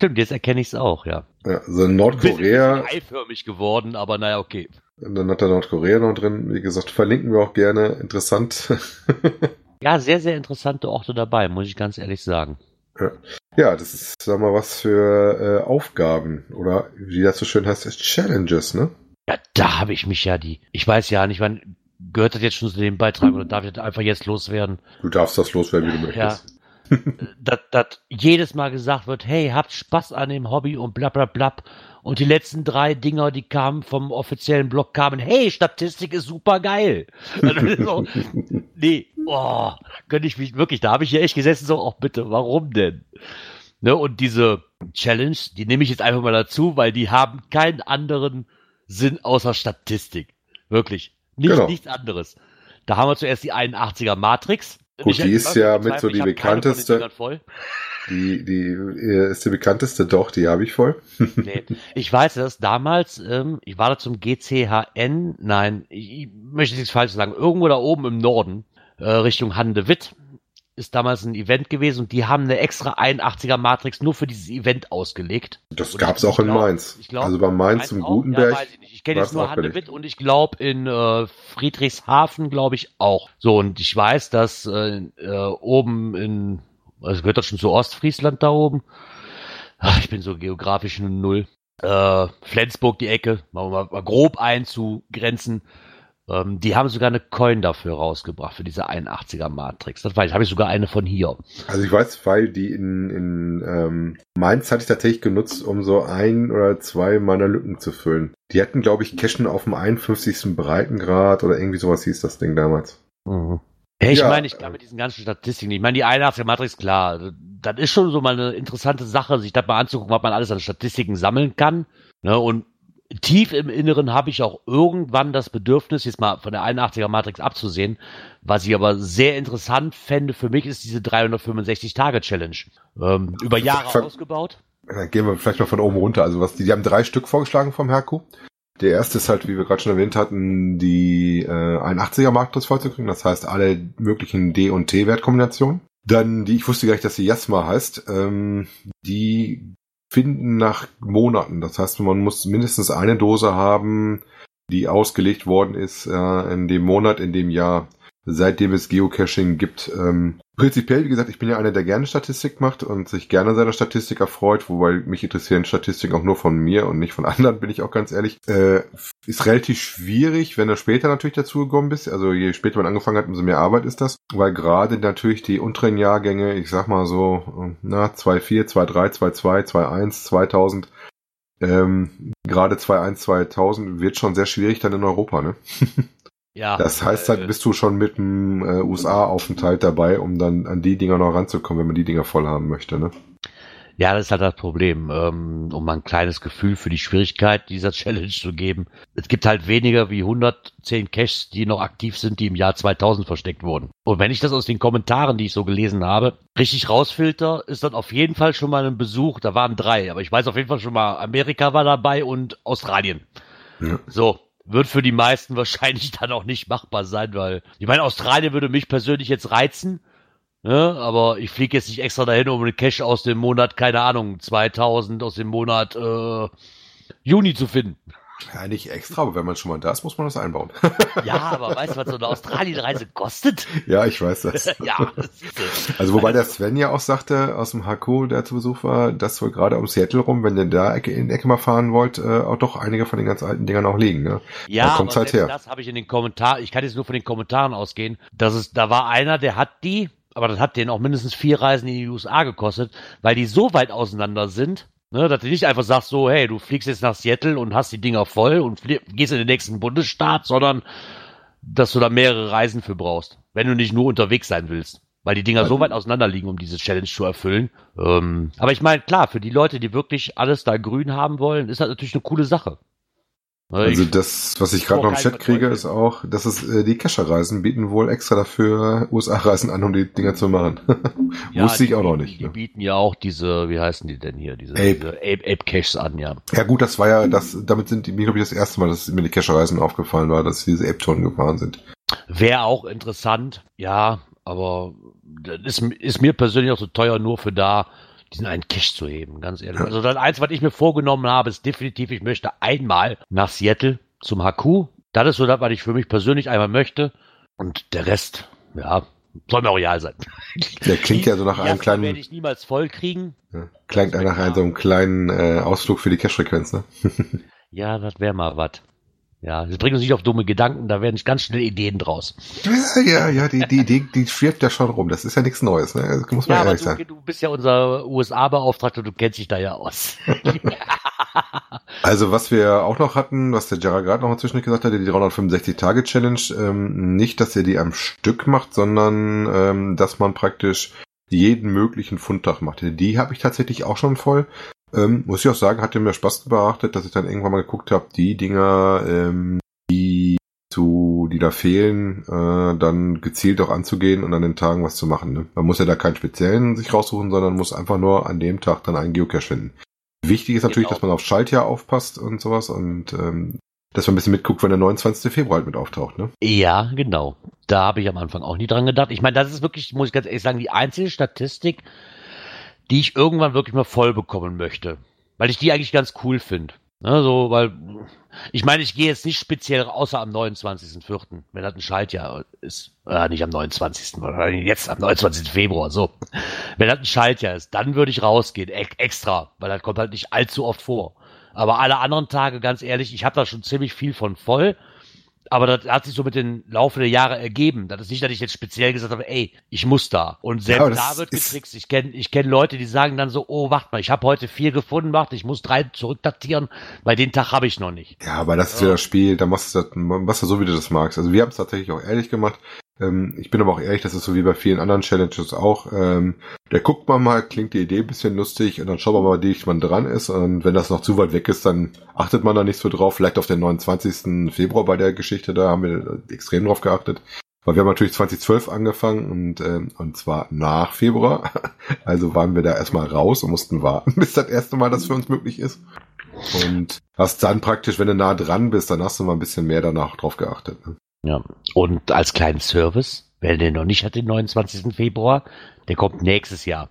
Stimmt, jetzt erkenne ich es auch, ja. Ja, so Nordkorea. Eiförmig geworden, aber naja, okay. Und dann hat er Nordkorea noch drin. Wie gesagt, verlinken wir auch gerne. Interessant. ja, sehr, sehr interessante Orte dabei, muss ich ganz ehrlich sagen. Ja, ja das ist, sag mal, was für äh, Aufgaben oder wie das so schön heißt, Challenges, ne? Ja, da habe ich mich ja die. Ich weiß ja nicht, wann gehört das jetzt schon zu dem Beitrag oder darf ich das einfach jetzt loswerden? Du darfst das loswerden, wie du möchtest. Ja, dass, jedes Mal gesagt wird, hey, habt Spaß an dem Hobby und bla bla bla. Und die letzten drei Dinger, die kamen vom offiziellen Blog, kamen, hey, Statistik ist super geil. so, nee, oh, könnte ich mich wirklich, da habe ich hier echt gesessen, so, oh bitte, warum denn? Ne, und diese Challenge, die nehme ich jetzt einfach mal dazu, weil die haben keinen anderen Sinn außer Statistik. Wirklich. Nicht, genau. Nichts anderes. Da haben wir zuerst die 81er Matrix. Gut, die ist ja mit so die bekannteste. Die, die äh, ist die bekannteste, doch, die habe ich voll. nee, ich weiß das damals, ähm, ich war da zum GCHN, nein, ich, ich möchte nichts falsch sagen, irgendwo da oben im Norden, äh, Richtung Handewitt, ist damals ein Event gewesen und die haben eine extra 81er Matrix nur für dieses Event ausgelegt. Das gab es auch in glaub, Mainz. Glaub, also bei Mainz im Gutenberg. Ja, ich, ich kenne jetzt nur Handewitt und ich glaube in äh, Friedrichshafen glaube ich auch. So und ich weiß, dass äh, äh, oben in, also gehört das schon zu Ostfriesland da oben. Ach, ich bin so geografisch eine Null. Äh, Flensburg die Ecke, wir mal, mal grob einzugrenzen. Ähm, die haben sogar eine Coin dafür rausgebracht, für diese 81er Matrix. Das weiß ich, habe ich sogar eine von hier. Also ich weiß, weil die in, in ähm, Mainz hatte ich tatsächlich genutzt, um so ein oder zwei meiner Lücken zu füllen. Die hatten, glaube ich, Cashen auf dem 51. Breitengrad oder irgendwie sowas hieß das Ding damals. Mhm. Hey, ich ja, meine, ich kann mit diesen ganzen Statistiken, ich meine, die 81er Matrix, klar, das ist schon so mal eine interessante Sache, sich das mal anzugucken, was man alles an Statistiken sammeln kann. Ne? Und tief im Inneren habe ich auch irgendwann das Bedürfnis, jetzt mal von der 81er Matrix abzusehen. Was ich aber sehr interessant fände für mich, ist diese 365-Tage-Challenge. Ähm, über Jahre Ver ausgebaut. Dann gehen wir vielleicht mal von oben runter. Also was, die, die haben drei Stück vorgeschlagen vom Herku. Der erste ist halt, wie wir gerade schon erwähnt hatten, die äh, 81er Matrix vorzukriegen. Das heißt, alle möglichen D- und T-Wertkombinationen. Dann die, ich wusste gar nicht, dass sie Jasma heißt. Ähm, die finden nach Monaten. Das heißt, man muss mindestens eine Dose haben, die ausgelegt worden ist äh, in dem Monat, in dem Jahr, seitdem es Geocaching gibt. Ähm, prinzipiell, wie gesagt, ich bin ja einer, der gerne Statistik macht und sich gerne seiner Statistik erfreut, wobei mich interessieren Statistiken auch nur von mir und nicht von anderen, bin ich auch ganz ehrlich. Äh, ist relativ schwierig, wenn du später natürlich dazugekommen bist. Also je später man angefangen hat, umso mehr Arbeit ist das. Weil gerade natürlich die unteren Jahrgänge, ich sag mal so, na, 2.4, 2.3, 2.2, 2.1, 2000, ähm, gerade 2.1, 2000 wird schon sehr schwierig dann in Europa, ne? Ja. Das heißt halt, bist du schon mit dem äh, USA-Aufenthalt dabei, um dann an die Dinger noch ranzukommen, wenn man die Dinger voll haben möchte, ne? Ja, das ist halt das Problem, ähm, um mal ein kleines Gefühl für die Schwierigkeit dieser Challenge zu geben. Es gibt halt weniger wie 110 Caches, die noch aktiv sind, die im Jahr 2000 versteckt wurden. Und wenn ich das aus den Kommentaren, die ich so gelesen habe, richtig rausfilter, ist dann auf jeden Fall schon mal ein Besuch. Da waren drei, aber ich weiß auf jeden Fall schon mal, Amerika war dabei und Australien. Ja. So, wird für die meisten wahrscheinlich dann auch nicht machbar sein, weil ich meine, Australien würde mich persönlich jetzt reizen, ne? aber ich fliege jetzt nicht extra dahin, um einen Cash aus dem Monat, keine Ahnung, 2000 aus dem Monat äh, Juni zu finden. Ja, nicht extra, aber wenn man schon mal da ist, muss man das einbauen. ja, aber weißt du, was so eine Australien-Reise kostet? Ja, ich weiß das. ja. Also wobei der Sven ja auch sagte, aus dem HQ, der zu Besuch war, dass wohl gerade um Seattle rum, wenn ihr da in die Ecke mal fahren wollt, äh, auch doch einige von den ganz alten Dingern auch liegen. Ne? Ja, aber halt her. das habe ich in den Kommentaren, ich kann jetzt nur von den Kommentaren ausgehen, dass es, da war einer, der hat die, aber das hat den auch mindestens vier Reisen in die USA gekostet, weil die so weit auseinander sind, Ne, dass du nicht einfach sagst so, hey, du fliegst jetzt nach Seattle und hast die Dinger voll und gehst in den nächsten Bundesstaat, sondern dass du da mehrere Reisen für brauchst, wenn du nicht nur unterwegs sein willst. Weil die Dinger so weit auseinander liegen, um diese Challenge zu erfüllen. Ähm, aber ich meine, klar, für die Leute, die wirklich alles da grün haben wollen, ist das natürlich eine coole Sache. Also das, was ich gerade noch im Chat kriege, ist auch, dass es äh, die Kescher-Reisen bieten wohl extra dafür USA-Reisen an, um die Dinger zu machen. ja, Wusste ich auch noch nicht. Die, ne? bieten ja auch diese, wie heißen die denn hier, diese Ape, diese Ape, an, ja. Ja gut, das war ja, das, damit sind die, mir glaube ich das erste Mal, dass mir die Kescher-Reisen aufgefallen war, dass diese Ape-Touren gefahren sind. Wäre auch interessant, ja, aber das ist, ist mir persönlich auch so teuer nur für da, diesen einen Cash zu heben, ganz ehrlich. Also das eins, was ich mir vorgenommen habe, ist definitiv, ich möchte einmal nach Seattle zum HQ. Das ist so das, was ich für mich persönlich einmal möchte. Und der Rest, ja, soll mir auch real sein. Der klingt ja so nach einem kleinen. werde ich niemals voll kriegen. Ja, klingt nach einem so einem kleinen äh, Ausflug für die Cash-Frequenz, ne? ja, das wäre mal was. Ja, das bringt uns nicht auf dumme Gedanken, da werden ganz schnell Ideen draus. Ja, ja, ja, die, die Idee, die schwirft ja schon rum. Das ist ja nichts Neues, ne? Das muss man ja, ehrlich du, sagen. Du bist ja unser USA-Beauftragter, du kennst dich da ja aus. also, was wir auch noch hatten, was der Gerard gerade noch inzwischen gesagt hat, die 365-Tage-Challenge, ähm, nicht, dass er die am Stück macht, sondern ähm, dass man praktisch jeden möglichen Fundtag macht. Die habe ich tatsächlich auch schon voll. Ähm, muss ich auch sagen, hatte mir Spaß beachtet, dass ich dann irgendwann mal geguckt habe, die Dinger, ähm, die zu, die da fehlen, äh, dann gezielt auch anzugehen und an den Tagen was zu machen. Ne? Man muss ja da keinen speziellen sich raussuchen, sondern muss einfach nur an dem Tag dann einen Geocache finden. Wichtig ist natürlich, genau. dass man auf Schaltjahr aufpasst und sowas und ähm, dass man ein bisschen mitguckt, wenn der 29. Februar halt mit auftaucht, ne? Ja, genau. Da habe ich am Anfang auch nie dran gedacht. Ich meine, das ist wirklich, muss ich ganz ehrlich sagen, die einzige Statistik, die ich irgendwann wirklich mal voll bekommen möchte. Weil ich die eigentlich ganz cool finde. Ne, so, weil, ich meine, ich gehe jetzt nicht speziell außer am 29.04., wenn das ein Schaltjahr ist. Äh, nicht am 29., jetzt am 29. Februar, so. Wenn das ein Schaltjahr ist, dann würde ich rausgehen, e extra, weil das kommt halt nicht allzu oft vor. Aber alle anderen Tage, ganz ehrlich, ich habe da schon ziemlich viel von voll aber das hat sich so mit den Laufe der Jahre ergeben. Das ist nicht, dass ich jetzt speziell gesagt habe, ey, ich muss da. Und selbst ja, da wird getrickst. Ich kenne ich kenn Leute, die sagen dann so, oh, warte mal, ich habe heute vier gefunden, warte, ich muss drei zurückdatieren, weil den Tag habe ich noch nicht. Ja, aber das ist ja das Spiel, da machst du das, machst du so, wie du das magst. Also wir haben es tatsächlich auch ehrlich gemacht. Ähm, ich bin aber auch ehrlich, das ist so wie bei vielen anderen Challenges auch. Ähm, da guckt man mal, klingt die Idee ein bisschen lustig und dann schaut man mal, wie man dran ist. Und wenn das noch zu weit weg ist, dann achtet man da nicht so drauf. Vielleicht auf den 29. Februar bei der Geschichte, da haben wir extrem drauf geachtet. Weil wir haben natürlich 2012 angefangen und, ähm, und zwar nach Februar. Also waren wir da erstmal raus und mussten warten, bis das erste Mal das für uns möglich ist. Und hast dann praktisch, wenn du nah dran bist, dann hast du mal ein bisschen mehr danach drauf geachtet. Ne? Ja. Und als kleinen Service, wer den noch nicht hat, den 29. Februar, der kommt nächstes Jahr.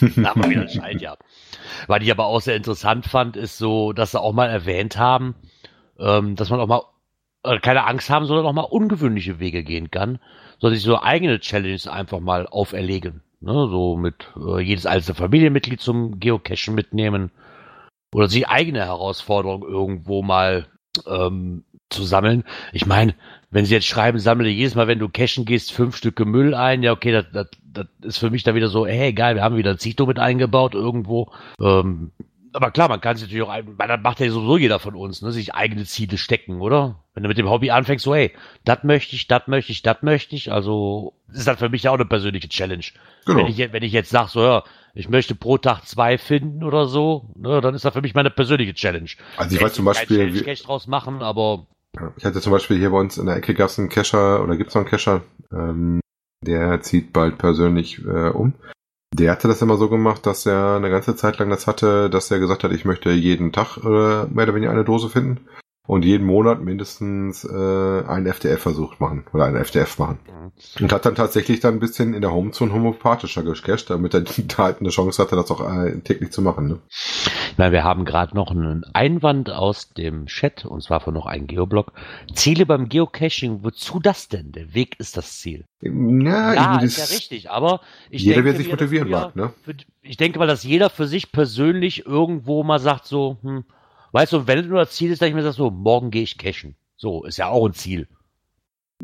Da haben wir wieder ein Schaltjahr. Was ich aber auch sehr interessant fand, ist so, dass sie auch mal erwähnt haben, ähm, dass man auch mal äh, keine Angst haben, sondern auch mal ungewöhnliche Wege gehen kann, sondern sich so eigene Challenges einfach mal auferlegen. Ne? So mit äh, jedes einzelne Familienmitglied zum Geocachen mitnehmen oder sich eigene Herausforderungen irgendwo mal ähm, zu sammeln. Ich meine, wenn sie jetzt schreiben, sammle jedes Mal, wenn du cashen gehst, fünf Stücke Müll ein, ja, okay, das, das, das ist für mich da wieder so, hey, geil, wir haben wieder ein Zito mit eingebaut irgendwo. Ähm, aber klar, man kann sich natürlich auch, ein, das macht ja sowieso jeder von uns, ne, sich eigene Ziele stecken, oder? Wenn du mit dem Hobby anfängst, so, hey, das möchte ich, das möchte ich, das möchte ich, also ist das für mich ja auch eine persönliche Challenge. Genau. Wenn ich, wenn ich jetzt sage, so, ja, ich möchte pro Tag zwei finden oder so, ne, dann ist das für mich meine persönliche Challenge. Also ich weiß zum Beispiel, ich Cache draus machen, aber ich hatte zum Beispiel hier bei uns in der Ecke gab's einen Cacher oder gibt's noch einen Cacher, ähm, der zieht bald persönlich äh, um. Der hatte das immer so gemacht, dass er eine ganze Zeit lang das hatte, dass er gesagt hat, ich möchte jeden Tag äh, mehr oder weniger eine Dose finden und jeden Monat mindestens äh, einen FDF-Versuch machen oder einen FDF machen. Mhm. Und hat dann tatsächlich dann ein bisschen in der Homezone homopathischer gecached, damit er da halt eine Chance hatte, das auch äh, täglich zu machen. Ne? Ich meine, wir haben gerade noch einen Einwand aus dem Chat, und zwar von noch einem Geoblog. Ziele beim Geocaching, wozu das denn? Der Weg ist das Ziel. Ja, ja ist ja richtig, aber ich jeder, denke, wer sich motivieren mag, ne? Für, ich denke mal, dass jeder für sich persönlich irgendwo mal sagt so, hm, Weißt du, wenn nur das Ziel ist, dass ich mir sage, so, morgen gehe ich cashen. So, ist ja auch ein Ziel.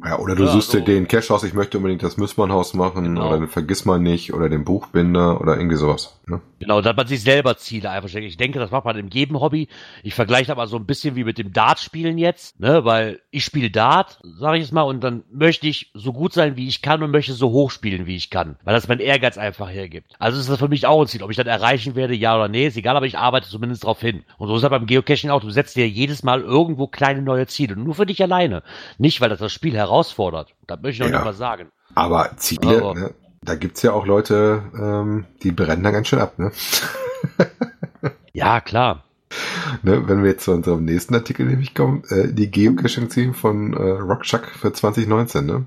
Ja, oder du ja, suchst so. dir den Cache aus, ich möchte unbedingt das Müssmannhaus machen, genau. oder den Vergiss mal nicht, oder den Buchbinder, oder irgendwie sowas. Ne? Genau, dass man sich selber Ziele einfach steckt. Ich denke, das macht man in jedem Hobby. Ich vergleiche aber so ein bisschen wie mit dem Dart-Spielen jetzt, ne, weil ich spiele Dart, sage ich es mal, und dann möchte ich so gut sein, wie ich kann und möchte so hoch spielen, wie ich kann, weil das mein Ehrgeiz einfach hergibt. Also ist das für mich auch ein Ziel. Ob ich das erreichen werde, ja oder nee, ist egal, aber ich arbeite zumindest darauf hin. Und so ist es beim Geocaching auch. Du setzt dir jedes Mal irgendwo kleine neue Ziele, nur für dich alleine. Nicht, weil das das Spiel herausfordert. Das möchte ich noch ja. nicht mal sagen. Aber Ziele, aber, ne? da gibt's ja auch Leute, ähm, die brennen da ganz schön ab, ne? ja, klar. Ne, wenn wir jetzt zu unserem nächsten Artikel nämlich kommen, äh, die Geocaching-Ziele von äh, Rockchuck für 2019, ne?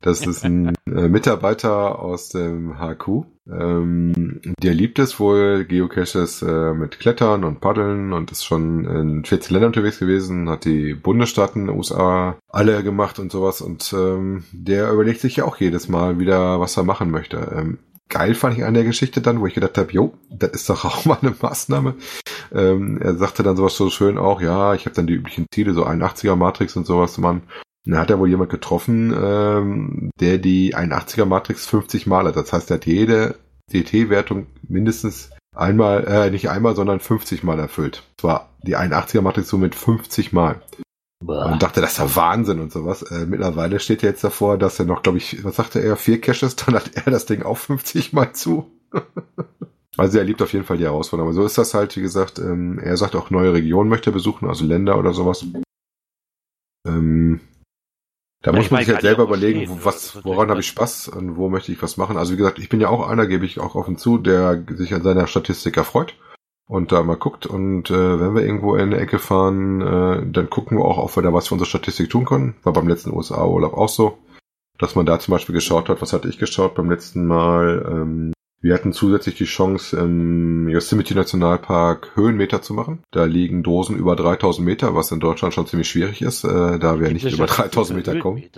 Das ist ein äh, Mitarbeiter aus dem HQ. Ähm, der liebt es wohl, Geocaches äh, mit Klettern und Paddeln und ist schon in 14 Ländern unterwegs gewesen, hat die Bundesstaaten USA alle gemacht und sowas und ähm, der überlegt sich ja auch jedes Mal wieder, was er machen möchte. Ähm, geil fand ich an der Geschichte dann, wo ich gedacht habe, jo, das ist doch auch mal eine Maßnahme. Ähm, er sagte dann sowas so schön auch, ja, ich habe dann die üblichen Ziele, so 81er Matrix und sowas, man da hat er wohl jemand getroffen, ähm, der die 81er Matrix 50 Mal hat. Das heißt, er hat jede DT-Wertung mindestens einmal, äh, nicht einmal, sondern 50 Mal erfüllt. Zwar die 81er Matrix so mit 50 Mal. Boah. Und dachte, das ist ja Wahnsinn und sowas. Äh, mittlerweile steht er jetzt davor, dass er noch, glaube ich, was sagte er, vier Caches, dann hat er das Ding auch 50 Mal zu. also er liebt auf jeden Fall die Herausforderung. Aber so ist das halt, wie gesagt, ähm, er sagt auch neue Regionen möchte er besuchen, also Länder oder sowas. Ähm, da ja, muss man sich halt selber überlegen, wo, was, woran habe ich Spaß und wo möchte ich was machen. Also wie gesagt, ich bin ja auch einer, gebe ich auch offen zu, der sich an seiner Statistik erfreut. und da mal guckt. Und äh, wenn wir irgendwo in eine Ecke fahren, äh, dann gucken wir auch, ob wir da was für unsere Statistik tun können. War beim letzten USA-Urlaub auch so, dass man da zum Beispiel geschaut hat, was hatte ich geschaut beim letzten Mal. Ähm, wir hatten zusätzlich die Chance, im Yosemite Nationalpark Höhenmeter zu machen. Da liegen Dosen über 3000 Meter, was in Deutschland schon ziemlich schwierig ist, äh, da wir nicht über 3000 Meter kommen.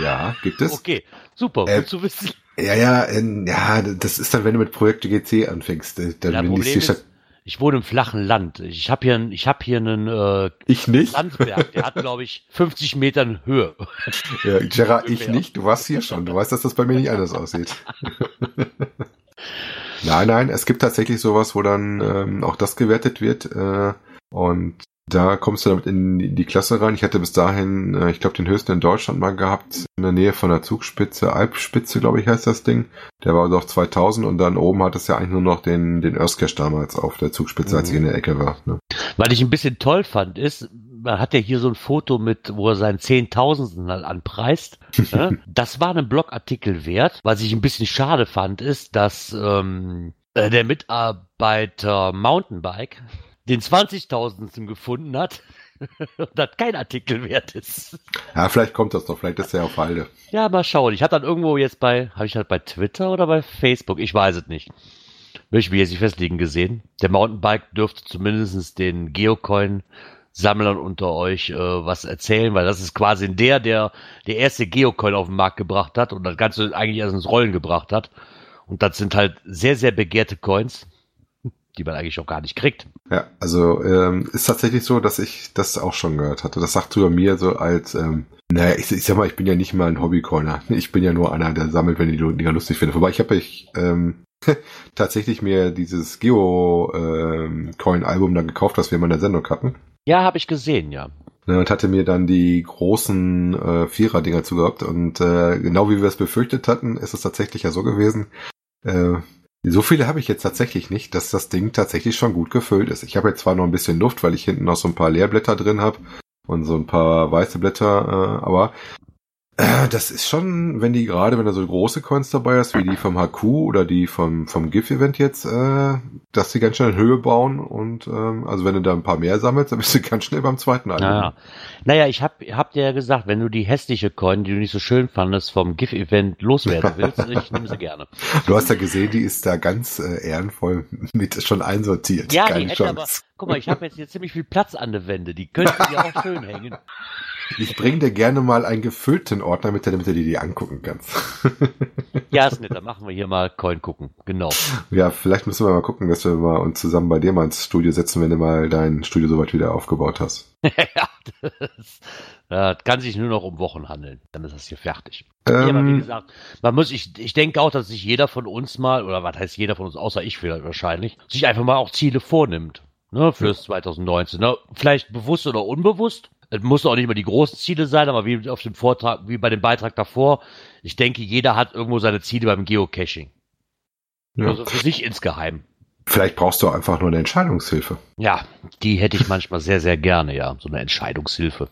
Ja, gibt es. Okay, super, äh, gut zu wissen. Ja, ja, ja, das ist dann, wenn du mit Projekt GC anfängst. Äh, dann ja, Problem ist, ich wohne im flachen Land. Ich habe hier, ich habe hier einen äh, ich nicht. Landsberg, der hat, glaube ich, 50 Metern Höhe. Ja, Gerard, ich nicht. Du warst hier schon. Du weißt, dass das bei mir nicht anders aussieht. nein, nein, es gibt tatsächlich sowas, wo dann ähm, auch das gewertet wird. Äh, und da kommst du damit in die Klasse rein. Ich hatte bis dahin, äh, ich glaube, den höchsten in Deutschland mal gehabt, in der Nähe von der Zugspitze, Alpspitze, glaube ich, heißt das Ding. Der war doch 2000 und dann oben hat es ja eigentlich nur noch den, den Earthcache damals auf der Zugspitze, als ich in der Ecke war. Ne? Was ich ein bisschen toll fand, ist, man hat ja hier so ein Foto mit, wo er seinen Zehntausendsten halt anpreist. ne? Das war ein Blogartikel wert. Was ich ein bisschen schade fand, ist, dass ähm, äh, der Mitarbeiter Mountainbike den 20.000. gefunden hat und das kein Artikel wert ist. Ja, vielleicht kommt das doch, vielleicht ist er auf Halde. Ja, mal schauen. Ich hatte dann irgendwo jetzt bei, habe ich halt bei Twitter oder bei Facebook, ich weiß es nicht. Möchte mich jetzt nicht festlegen gesehen. Der Mountainbike dürfte zumindest den Geocoin-Sammlern unter euch äh, was erzählen, weil das ist quasi der, der der erste Geocoin auf den Markt gebracht hat und das Ganze eigentlich erst ins Rollen gebracht hat. Und das sind halt sehr, sehr begehrte Coins die man eigentlich auch gar nicht kriegt. Ja, also ähm, ist tatsächlich so, dass ich das auch schon gehört hatte. Das sagt über mir so als, ähm, naja, ich, ich sag mal, ich bin ja nicht mal ein Hobbycoiner. Ich bin ja nur einer, der sammelt, wenn ich die Dinger lustig finde. Wobei ich habe ich ähm, tatsächlich mir dieses Geo-Coin-Album ähm, dann gekauft, was wir mal in der Sendung hatten. Ja, habe ich gesehen, ja. Ne, und hatte mir dann die großen äh, Vierer-Dinger zugehabt. Und äh, genau wie wir es befürchtet hatten, ist es tatsächlich ja so gewesen. Äh, so viele habe ich jetzt tatsächlich nicht, dass das Ding tatsächlich schon gut gefüllt ist. Ich habe jetzt zwar noch ein bisschen Luft, weil ich hinten noch so ein paar Leerblätter drin habe und so ein paar weiße Blätter, äh, aber das ist schon, wenn die gerade, wenn da so große Coins dabei ist, wie die vom HQ oder die vom, vom GIF-Event jetzt, äh, dass die ganz schnell in Höhe bauen und ähm, also wenn du da ein paar mehr sammelst, dann bist du ganz schnell beim zweiten Album. Naja, naja ich hab, hab dir ja gesagt, wenn du die hässliche Coin, die du nicht so schön fandest, vom GIF-Event loswerden willst, ich nehme sie gerne. Du hast ja gesehen, die ist da ganz äh, ehrenvoll mit schon einsortiert. Ja, Keine die hätte aber, guck mal, ich habe jetzt hier ziemlich viel Platz an der Wände, die könnten ja auch schön hängen. Ich bring dir gerne mal einen gefüllten Ordner mit, damit du dir die angucken kannst. ja, ist nett. Dann machen wir hier mal Coin gucken. Genau. Ja, vielleicht müssen wir mal gucken, dass wir mal uns zusammen bei dir mal ins Studio setzen, wenn du mal dein Studio soweit wieder aufgebaut hast. ja, das, das kann sich nur noch um Wochen handeln. Dann ist das hier fertig. Ähm, ja, aber wie gesagt, man muss, ich, ich denke auch, dass sich jeder von uns mal, oder was heißt jeder von uns, außer ich vielleicht wahrscheinlich, sich einfach mal auch Ziele vornimmt. Ne, fürs 2019. Ne? Vielleicht bewusst oder unbewusst. Es muss auch nicht immer die großen Ziele sein, aber wie auf dem Vortrag, wie bei dem Beitrag davor, ich denke, jeder hat irgendwo seine Ziele beim Geocaching. Ja. Also für sich insgeheim. Vielleicht brauchst du einfach nur eine Entscheidungshilfe. Ja, die hätte ich manchmal sehr, sehr gerne, ja, so eine Entscheidungshilfe.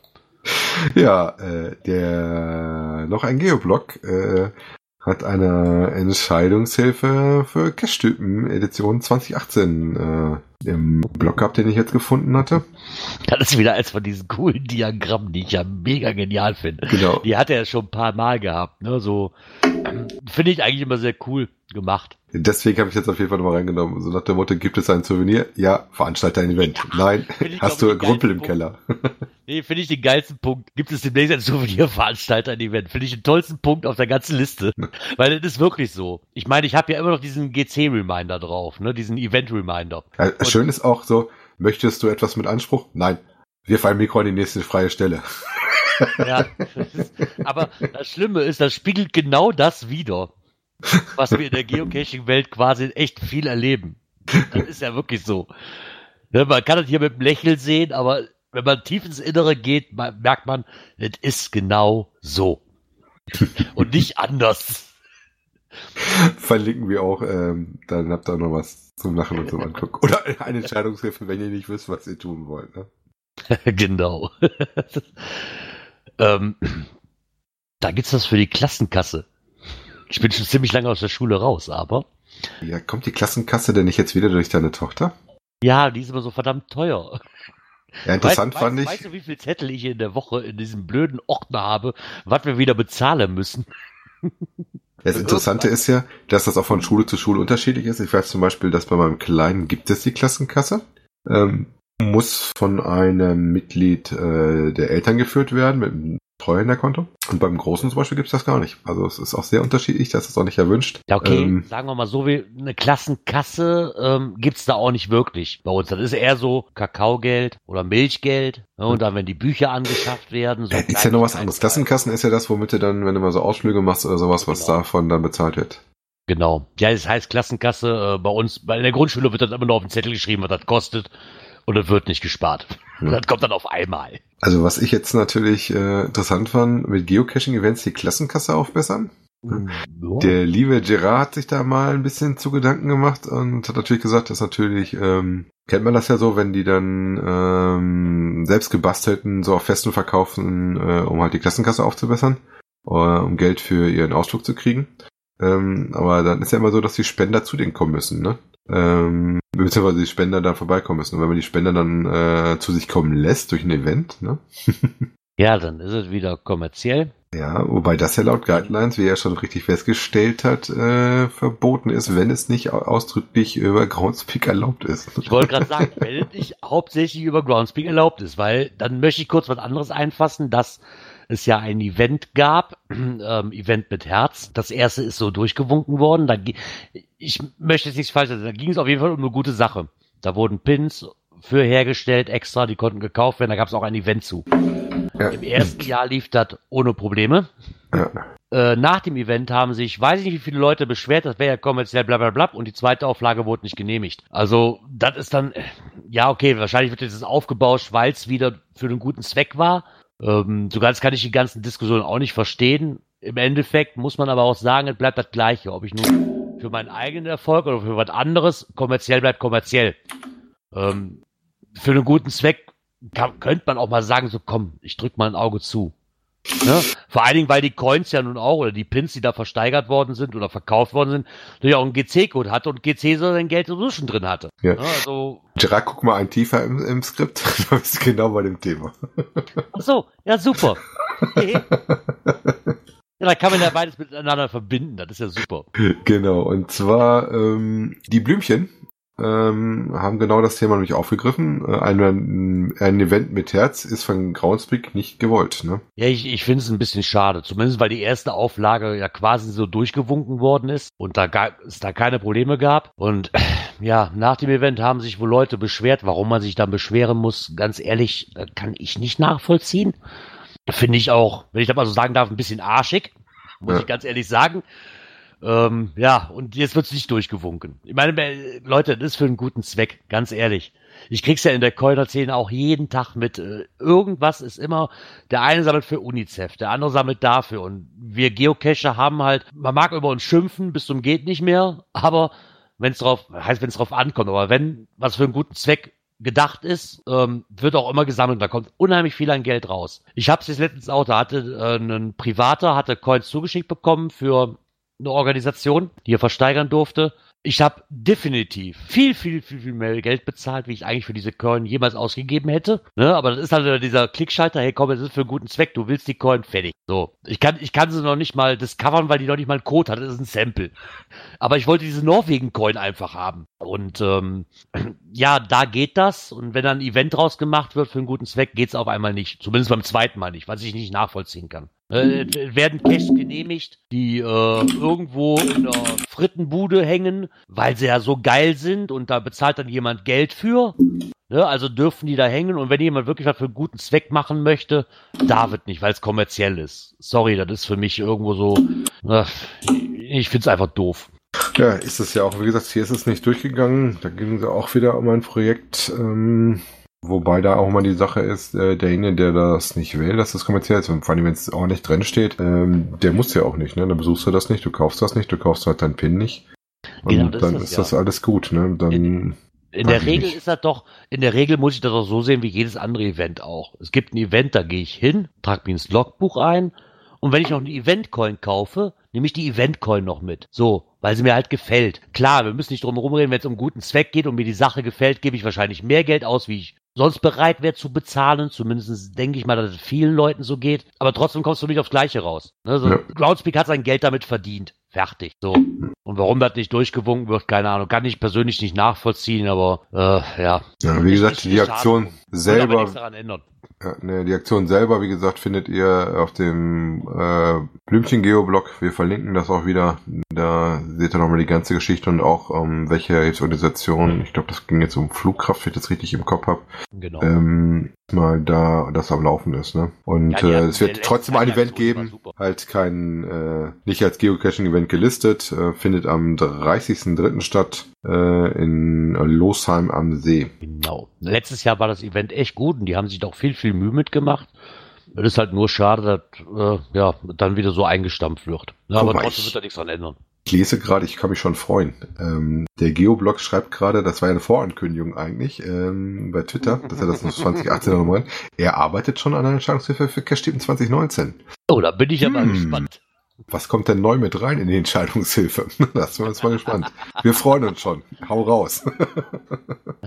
Ja, äh, der noch ein Geoblog äh, hat eine Entscheidungshilfe für Cache-Typen Edition 2018 äh, im Blog gehabt, den ich jetzt gefunden hatte. Das ist wieder eins von diesen coolen Diagrammen, die ich ja mega genial finde. Genau. Die hat er schon ein paar Mal gehabt. Ne? So finde ich eigentlich immer sehr cool gemacht. Deswegen habe ich jetzt auf jeden Fall nochmal reingenommen. So nach der Motto, gibt es ein Souvenir? Ja, veranstalte ein Event. Ja, Nein, hast du Grumpel im Punkt. Keller. nee, finde ich den geilsten Punkt. Gibt es demnächst ein Souvenir, veranstalte ein Event. Finde ich den tollsten Punkt auf der ganzen Liste. Weil das ist wirklich so. Ich meine, ich habe ja immer noch diesen GC-Reminder drauf, ne? diesen Event-Reminder. Ja, schön ist auch so, möchtest du etwas mit Anspruch? Nein. Wir fallen Mikro an die nächste freie Stelle. ja, aber das Schlimme ist, das spiegelt genau das wieder was wir in der Geocaching-Welt quasi echt viel erleben. Das ist ja wirklich so. Ne, man kann das hier mit einem Lächeln sehen, aber wenn man tief ins Innere geht, merkt man, es ist genau so. Und nicht anders. Verlinken wir auch, ähm, dann habt ihr noch was zum Lachen und zum Angucken. Oder eine Entscheidungshilfe, wenn ihr nicht wisst, was ihr tun wollt. Ne? genau. ähm, da gibt's das für die Klassenkasse. Ich bin schon ziemlich lange aus der Schule raus, aber. Ja, kommt die Klassenkasse denn nicht jetzt wieder durch deine Tochter? Ja, die ist immer so verdammt teuer. Ja, interessant weißt, fand weißt, ich. Weißt du, wie viel Zettel ich in der Woche in diesem blöden Ordner habe, was wir wieder bezahlen müssen? Das Interessante ist ja, dass das auch von Schule zu Schule unterschiedlich ist. Ich weiß zum Beispiel, dass bei meinem Kleinen gibt es die Klassenkasse. Ähm, muss von einem Mitglied äh, der Eltern geführt werden mit einem Treuhänderkonto. Und beim Großen zum Beispiel gibt es das gar nicht. Also es ist auch sehr unterschiedlich, das ist auch nicht erwünscht. Ja, okay, Ähm, sagen wir mal so, wie eine Klassenkasse ähm, gibt's da auch nicht wirklich bei uns. Das ist eher so Kakaogeld oder Milchgeld. Ne, und dann, wenn die Bücher angeschafft werden. So äh, ist ja noch was anderes. Klassenkassen ist ja das, womit du dann, wenn du mal so Ausflüge machst oder sowas, was Genau. davon dann bezahlt wird. Genau. Ja, das heißt Klassenkasse. Äh, bei uns, bei in der Grundschule wird das immer nur auf den Zettel geschrieben, was das kostet. Und wird nicht gespart. Hm. Das kommt dann auf einmal. Also was ich jetzt natürlich äh, interessant fand, mit Geocaching-Events die Klassenkasse aufbessern. Ja. Der liebe Gerard hat sich da mal ein bisschen zu Gedanken gemacht und hat natürlich gesagt, dass natürlich, ähm, kennt man das ja so, wenn die dann ähm, selbst gebastelten so auf Festen verkaufen, äh, um halt die Klassenkasse aufzubessern, äh, um Geld für ihren Ausflug zu kriegen. Ähm, aber dann ist ja immer so, dass die Spender zu denen kommen müssen, ne? Ähm, beziehungsweise die Spender da vorbeikommen müssen. Und wenn man die Spender dann äh, zu sich kommen lässt durch ein Event, ne? ja, dann ist es wieder kommerziell. Ja, wobei das ja laut Guidelines, wie er schon richtig festgestellt hat, äh, verboten ist, wenn es nicht au- ausdrücklich über Groundspeak erlaubt ist. Ich wollte gerade sagen, wenn es nicht hauptsächlich über Groundspeak erlaubt ist, weil dann möchte ich kurz was anderes einfassen, dass es ja ein Event gab, ähm, Event mit Herz. Das erste ist so durchgewunken worden. Da, ich möchte jetzt nichts falsch sagen, da ging es auf jeden Fall um eine gute Sache. Da wurden Pins für hergestellt, extra, die konnten gekauft werden, da gab es auch ein Event zu. Ja. Im ersten Jahr lief das ohne Probleme. Ja. Äh, nach dem Event haben sich, weiß ich nicht, wie viele Leute beschwert, das wäre ja kommerziell bla bla bla und die zweite Auflage wurde nicht genehmigt. Also, das ist dann, ja, okay, wahrscheinlich wird jetzt aufgebauscht, weil es wieder für einen guten Zweck war. Ähm, so ganz kann ich die ganzen Diskussionen auch nicht verstehen. Im Endeffekt muss man aber auch sagen, es bleibt das Gleiche. Ob ich nun für meinen eigenen Erfolg oder für was anderes, kommerziell bleibt kommerziell. Ähm, für einen guten Zweck kann, könnte man auch mal sagen, so komm, ich drück mal ein Auge zu. Ne? Vor allen Dingen, weil die Coins ja nun auch oder die Pins, die da versteigert worden sind oder verkauft worden sind, natürlich auch einen GC-Code hatte und GC so sein Geld sowieso schon drin hatte. Ja. Ne? Also, Gerard, guck mal ein tiefer im, im Skript. da bist du genau bei dem Thema. ach so, ja super. Okay. Ja, da kann man ja beides miteinander verbinden, das ist ja super. genau, und zwar ähm, die Blümchen ähm, haben genau das Thema nämlich aufgegriffen. Äh, ein, ein Event mit Herz ist von Groundspeak nicht gewollt. Ne? Ja, ich, ich finde es ein bisschen schade. Zumindest weil die erste Auflage ja quasi so durchgewunken worden ist und da es da keine Probleme gab. Und ja, nach dem Event haben sich wohl Leute beschwert. Warum man sich dann beschweren muss, ganz ehrlich, das kann ich nicht nachvollziehen. Finde ich auch, wenn ich das mal so sagen darf, ein bisschen arschig. Muss Ja. ich ganz ehrlich sagen. Ähm, ja, und jetzt wird's nicht durchgewunken. Ich meine, äh, Leute, das ist für einen guten Zweck, ganz ehrlich. Ich krieg's ja in der Keuner-Szene auch jeden Tag mit. Äh, irgendwas ist immer, der eine sammelt für UNICEF, der andere sammelt dafür. Und wir Geocacher haben halt, man mag über uns schimpfen, bis zum geht nicht mehr, aber wenn es drauf, heißt, wenn es drauf ankommt, aber wenn was für einen guten Zweck gedacht ist, ähm, wird auch immer gesammelt. Da kommt unheimlich viel an Geld raus. Ich habe es jetzt letztens auch, da hatte äh, ein Privater, hatte Coins zugeschickt bekommen für eine Organisation, die er versteigern durfte. Ich habe definitiv viel, viel, viel, viel mehr Geld bezahlt, wie ich eigentlich für diese Coin jemals ausgegeben hätte. Ne? Aber das ist halt dieser Klickschalter, hey komm, das ist für einen guten Zweck, du willst die Coin, fertig. So. Ich kann, ich kann sie noch nicht mal discovern, weil die noch nicht mal einen Code hat, das ist ein Sample. Aber ich wollte diese Norwegen-Coin einfach haben. Und ähm, ja, da geht das. Und wenn dann ein Event draus gemacht wird für einen guten Zweck, geht's auf einmal nicht. Zumindest beim zweiten Mal nicht, was ich nicht nachvollziehen kann. Äh, es werden Caches genehmigt, die äh, irgendwo in der Frittenbude hängen, weil sie ja so geil sind und da bezahlt dann jemand Geld für. Ne? Also dürfen die da hängen und wenn jemand wirklich was für einen guten Zweck machen möchte, darf es nicht, weil es kommerziell ist. Sorry, das ist für mich irgendwo so. Äh, ich find's einfach doof. Ja, ist es ja auch, wie gesagt, hier ist es nicht durchgegangen. Da ging es auch wieder um ein Projekt, ähm, wobei da auch mal die Sache ist, äh, derjenige, der das nicht will, dass das kommerziell ist, und vor allem, wenn es auch nicht drin steht, ähm, der muss ja auch nicht, ne? Dann besuchst du das nicht, du kaufst das nicht, du kaufst halt deinen PIN nicht. Und Genau, das dann ist ist es, das ja. alles gut, ne? Dann, In Weiß der Regel nicht. ist das doch, in der Regel muss ich das doch so sehen wie jedes andere Event auch. Es gibt ein Event, da gehe ich hin, trage mir ins Logbuch ein Und wenn ich noch eine Event-Coin kaufe, nehme ich die Event-Coin noch mit. So, weil sie mir halt gefällt. Klar, wir müssen nicht drum herum reden, wenn es um guten Zweck geht und mir die Sache gefällt, gebe ich wahrscheinlich mehr Geld aus, wie ich sonst bereit wäre zu bezahlen. Zumindest denke ich mal, dass es vielen Leuten so geht. Aber trotzdem kommst du nicht aufs Gleiche raus. Ne? So, ja. Groundspeak hat sein Geld damit verdient. Fertig. So. Und warum das nicht durchgewunken wird, keine Ahnung. Kann ich persönlich nicht nachvollziehen, aber äh, ja. ja. Wie gesagt, die Aktion selber. Ja, ne, die Aktion selber, wie gesagt, findet ihr auf dem äh, Blümchen-Geo-Blog. Wir verlinken das auch wieder. Da seht ihr nochmal die ganze Geschichte und auch um, ähm, welche Organisation, ich glaube, das ging jetzt um Flugkraft, wenn ich das richtig im Kopf habe. Genau. Ähm, mal da das am Laufen ist, ne? Und ja, äh, es wird trotzdem ein Event geben, halt kein, äh, nicht als Geocaching-Event gelistet, äh, findet am 30.03. statt in Losheim am See. Genau. Letztes Jahr war das Event echt gut und die haben sich doch viel, viel Mühe mitgemacht. Es ist halt nur schade, dass äh, ja, dann wieder so eingestampft wird. Ja, aber trotzdem wird da nichts dran ändern. Ich lese gerade, ich kann mich schon freuen. Ähm, der Geoblog schreibt gerade, das war ja eine Vorankündigung eigentlich ähm, bei Twitter, dass er das 2018 nochmal. Er arbeitet schon an einer Entscheidungshilfe für Cash 7 Oh, da bin ich ja mal hm. gespannt. Was kommt denn neu mit rein in die Entscheidungshilfe? Das sind wir uns mal gespannt. Wir freuen uns schon. Hau raus.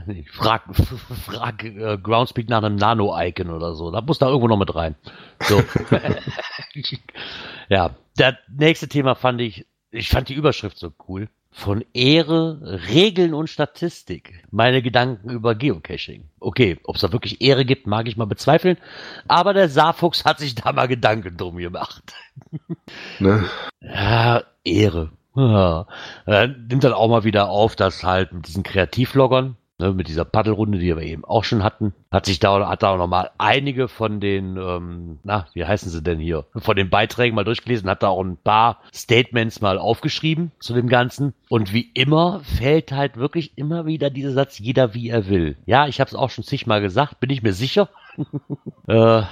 Ich frag, frag äh, Groundspeak nach einem Nano-Icon oder so. Da muss da irgendwo noch mit rein. So. ja, das nächste Thema fand ich, ich fand die Überschrift so cool. Von Ehre, Regeln und Statistik. Meine Gedanken über Geocaching. Okay, ob es da wirklich Ehre gibt, mag ich mal bezweifeln. Aber der Saarfuchs hat sich da mal Gedanken drum gemacht. Ne? Ja, Ehre. Ja. Er nimmt dann auch mal wieder auf, dass halt mit diesen Kreativloggern, ne, mit dieser Paddelrunde, die wir eben auch schon hatten, hat sich da, hat da auch nochmal einige von den, ähm, na, wie heißen sie denn hier, von den Beiträgen mal durchgelesen, hat da auch ein paar Statements mal aufgeschrieben zu dem Ganzen. Und wie immer fällt halt wirklich immer wieder dieser Satz, jeder wie er will. Ja, ich habe es auch schon zigmal gesagt, bin ich mir sicher. äh,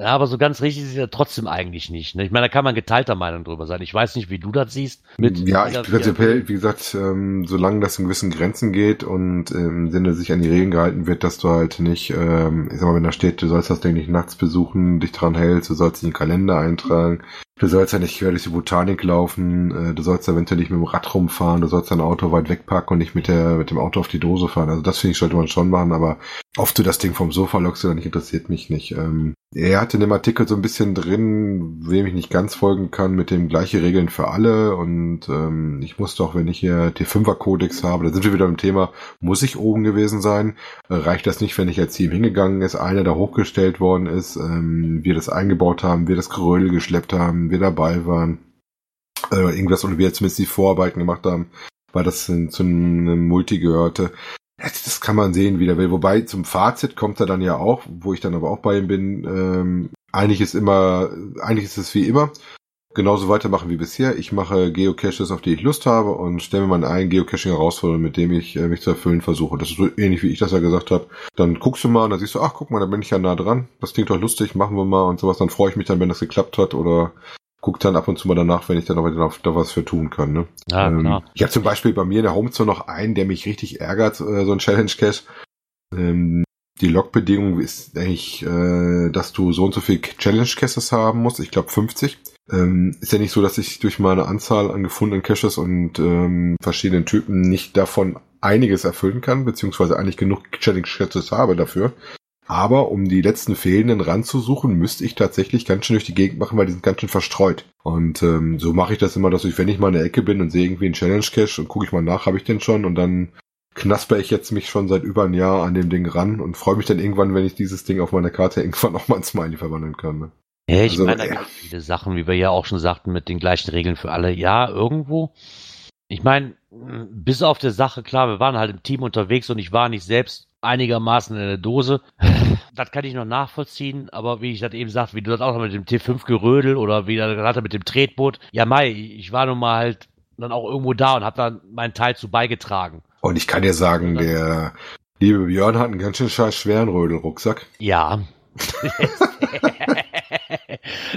aber so ganz richtig ist es ja trotzdem eigentlich nicht. Ne? Ich meine, da kann man geteilter Meinung drüber sein. Ich weiß nicht, wie du das siehst. Ja, ich prinzipiell, wie gesagt, ähm, solange das in gewissen Grenzen geht und im Sinne sich an die Regeln gehalten wird, dass du halt nicht, ähm, ich sag mal, wenn da steht, du sollst das Ding nicht nachts besuchen, dich dran hältst, du sollst dich in den Kalender eintragen, Du sollst ja nicht quer durch die Botanik laufen, äh, du sollst eventuell nicht mit dem Rad rumfahren, du sollst dein Auto weit wegpacken und nicht mit der mit dem Auto auf die Dose fahren. Also das finde ich, sollte man schon machen, aber oft du das Ding vom Sofa lockst oder nicht, interessiert mich nicht. Ähm, er hatte in dem Artikel so ein bisschen drin, wem ich nicht ganz folgen kann, mit dem gleiche Regeln für alle und ähm, ich musste auch, wenn ich hier T5er Kodex habe, da sind wir wieder im Thema, muss ich oben gewesen sein? Äh, reicht das nicht, wenn ich als Team hingegangen ist, einer da hochgestellt worden ist, ähm, wir das eingebaut haben, wir das Gerödel geschleppt haben, wir dabei waren, äh, irgendwas oder wir zumindest die Vorarbeiten gemacht haben, weil das zu einem Multi gehörte. Das kann man sehen, wie der will. Wobei zum Fazit kommt er dann ja auch, wo ich dann aber auch bei ihm bin. Ähm, eigentlich ist immer, eigentlich ist es wie immer. Genauso weitermachen wie bisher. Ich mache Geocaches, auf die ich Lust habe und stelle mir mal einen Geocaching herausforderung, mit dem ich äh, mich zu erfüllen versuche. Das ist so ähnlich, wie ich das ja gesagt habe. Dann guckst du mal und dann siehst du, ach guck mal, da bin ich ja nah dran. Das klingt doch lustig, machen wir mal und sowas. Dann freue ich mich dann, wenn das geklappt hat oder guck dann ab und zu mal danach, wenn ich dann aber da was für tun kann. Ne? Ja, ähm, klar. Ich habe zum Beispiel bei mir in der Homezone noch einen, der mich richtig ärgert, äh, so ein Challenge-Cache. Ähm, die Logbedingung ist eigentlich, äh, dass du so und so viel Challenge-Caches haben musst. Ich glaube 50. Ähm, ist ja nicht so, dass ich durch meine Anzahl an gefundenen Caches und ähm, verschiedenen Typen nicht davon einiges erfüllen kann, beziehungsweise eigentlich genug Challenge-Caches habe dafür. Aber um die letzten fehlenden ranzusuchen, müsste ich tatsächlich ganz schön durch die Gegend machen, weil die sind ganz schön verstreut. Und ähm, so mache ich das immer, dass ich, wenn ich mal in der Ecke bin und sehe irgendwie einen Challenge-Cache und gucke ich mal nach, habe ich den schon und dann knasper ich jetzt mich schon seit über ein Jahr an dem Ding ran und freue mich dann irgendwann, wenn ich dieses Ding auf meiner Karte irgendwann auch mal ein Smiley verwandeln kann. Ne? Ja, ich also, meine, da gibt viele Sachen, wie wir ja auch schon sagten, mit den gleichen Regeln für alle. Ja, irgendwo. Ich meine, bis auf der Sache, klar, wir waren halt im Team unterwegs und ich war nicht selbst einigermaßen in der Dose. Das kann ich noch nachvollziehen, aber wie ich das eben sagte, wie du das auch mit dem T5-Gerödel oder wie er gerade mit dem Tretboot. Ja, Mai, ich war nun mal halt dann auch irgendwo da und habe dann meinen Teil zu beigetragen. Und ich kann dir sagen, der liebe Björn hat einen ganz schön scheiß schweren Rödelrucksack. Ja.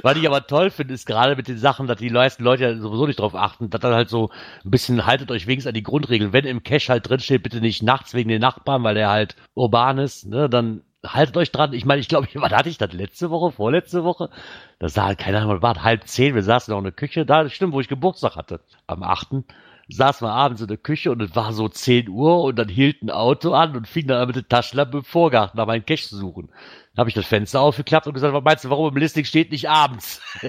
Was ich aber toll finde, ist gerade mit den Sachen, dass die meisten Leute ja sowieso nicht drauf achten, dass dann halt so ein bisschen haltet euch wenigstens an die Grundregeln. Wenn im Cache halt drinsteht, bitte nicht nachts wegen den Nachbarn, weil der halt urban ist, ne, dann haltet euch dran. Ich meine, ich glaube, wann hatte ich das letzte Woche, vorletzte Woche? Das sah, keine Ahnung, war halb zehn, wir saßen noch in der Küche, da, stimmt, wo ich Geburtstag hatte, am achten saßen wir abends in der Küche und es war so 10 Uhr und dann hielt ein Auto an und fing dann mit der Taschenlampe im Vorgarten nach meinen Cash zu suchen. Dann habe ich das Fenster aufgeklappt und gesagt, was meinst du, warum im Listing steht nicht abends?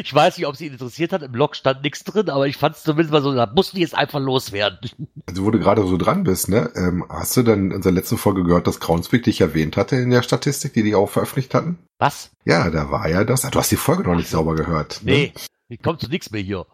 ich weiß nicht, ob sie ihn interessiert hat, im Log stand nichts drin, aber ich fand es zumindest mal so, da mussten die jetzt einfach loswerden. Also wo du gerade so dran bist, ne? Ähm, hast du dann in unserer letzten Folge gehört, dass Groundspeak dich erwähnt hatte in der Statistik, die die auch veröffentlicht hatten? Was? Ja, da war ja das. Du hast die Folge noch nicht sauber gehört. Ne? Nee, ich komme zu nichts mehr hier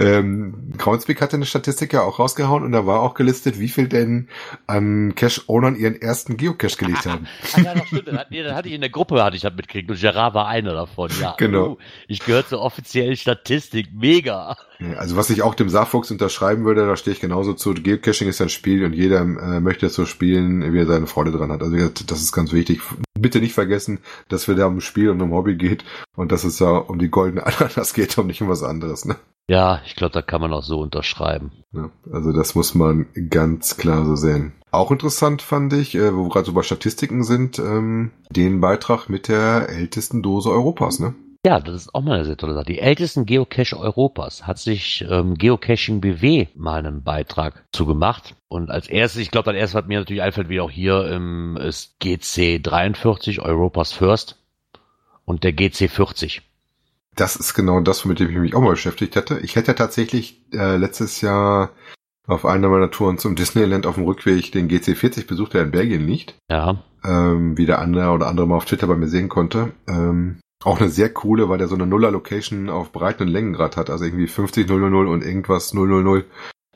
ähm, Groundspeak hatte eine Statistik ja auch rausgehauen und da war auch gelistet, wie viel denn an Cache-Ownern ihren ersten Geocache gelegt haben. ah, ja, das stimmt. Das, nee, das hatte ich in der Gruppe, hatte ich das mitgekriegt und Gerard war einer davon, ja. Genau. Uh, ich gehöre zur offiziellen Statistik. Mega. Also was ich auch dem Saarfuchs unterschreiben würde, da stehe ich genauso zu. Geocaching ist ein Spiel und jeder äh, möchte es so spielen, wie er seine Freude dran hat. Also das ist ganz wichtig. Bitte nicht vergessen, dass wir da um Spiel und um Hobby geht und dass es da um die goldene Ananas geht und nicht um was anderes. Ne? Ja, ich glaube, da kann man auch so unterschreiben. Ja, also das muss man ganz klar so sehen. Auch interessant fand ich, äh, wo wir gerade so bei Statistiken sind, ähm, den Beitrag mit der ältesten Dose Europas, ne? Ja, das ist auch mal eine sehr tolle Sache. Die ältesten Geocache Europas hat sich ähm, Geocaching BW mal einen Beitrag zugemacht. Und als erstes, ich glaube, das erste, was mir natürlich einfällt, wie auch hier, ähm, ist GC 43, Europas First und der GC 40. Das ist genau das, mit dem ich mich auch mal beschäftigt hätte. Ich hätte tatsächlich äh, letztes Jahr auf einer meiner Touren zum Disneyland auf dem Rückweg den GC40 besucht, der in Belgien liegt. Ja. Ähm, wie der andere oder andere mal auf Twitter bei mir sehen konnte. Ähm, auch eine sehr coole, weil der so eine Nuller-Location auf Breiten und Längengrad hat. Also irgendwie 50 000 und irgendwas 000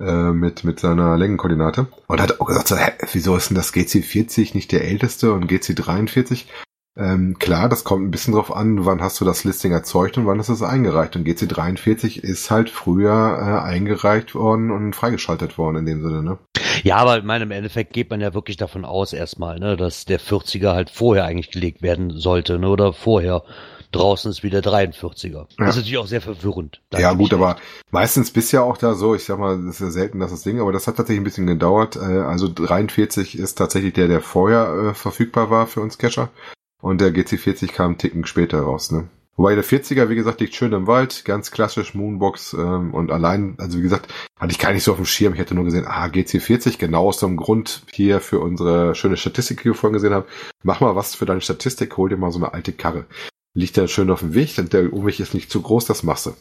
äh, mit, mit seiner Längenkoordinate. Und hat auch gesagt, so, hä, wieso ist denn das GC40 nicht der älteste und GC43? Ähm, klar, das kommt ein bisschen drauf an, wann hast du das Listing erzeugt und wann ist es eingereicht. Und GC43 ist halt früher äh, eingereicht worden und freigeschaltet worden in dem Sinne, ne? Ja, aber in meinem Endeffekt geht man ja wirklich davon aus erstmal, ne, dass der 40er halt vorher eigentlich gelegt werden sollte, ne, oder vorher. Draußen ist wieder 43er. Ja. Das ist natürlich auch sehr verwirrend. Ja, gut, aber meistens bist ja auch da so, ich sag mal, das ist ja selten, dass das Ding, aber das hat tatsächlich ein bisschen gedauert. Äh, also 43 ist tatsächlich der, der vorher äh, verfügbar war für uns Cacher. Und der GC40 kam einen Ticken später raus, ne? Wobei der 40er, wie gesagt, liegt schön im Wald, ganz klassisch Moonbox ähm, und allein, also wie gesagt, hatte ich gar nicht so auf dem Schirm. Ich hätte nur gesehen, ah, GC40, genau aus dem Grund hier für unsere schöne Statistik, die wir vorhin gesehen haben. Mach mal was für deine Statistik, hol dir mal so eine alte Karre. Liegt dann schön auf dem Weg, und der Umweg ist nicht zu groß, das machst du.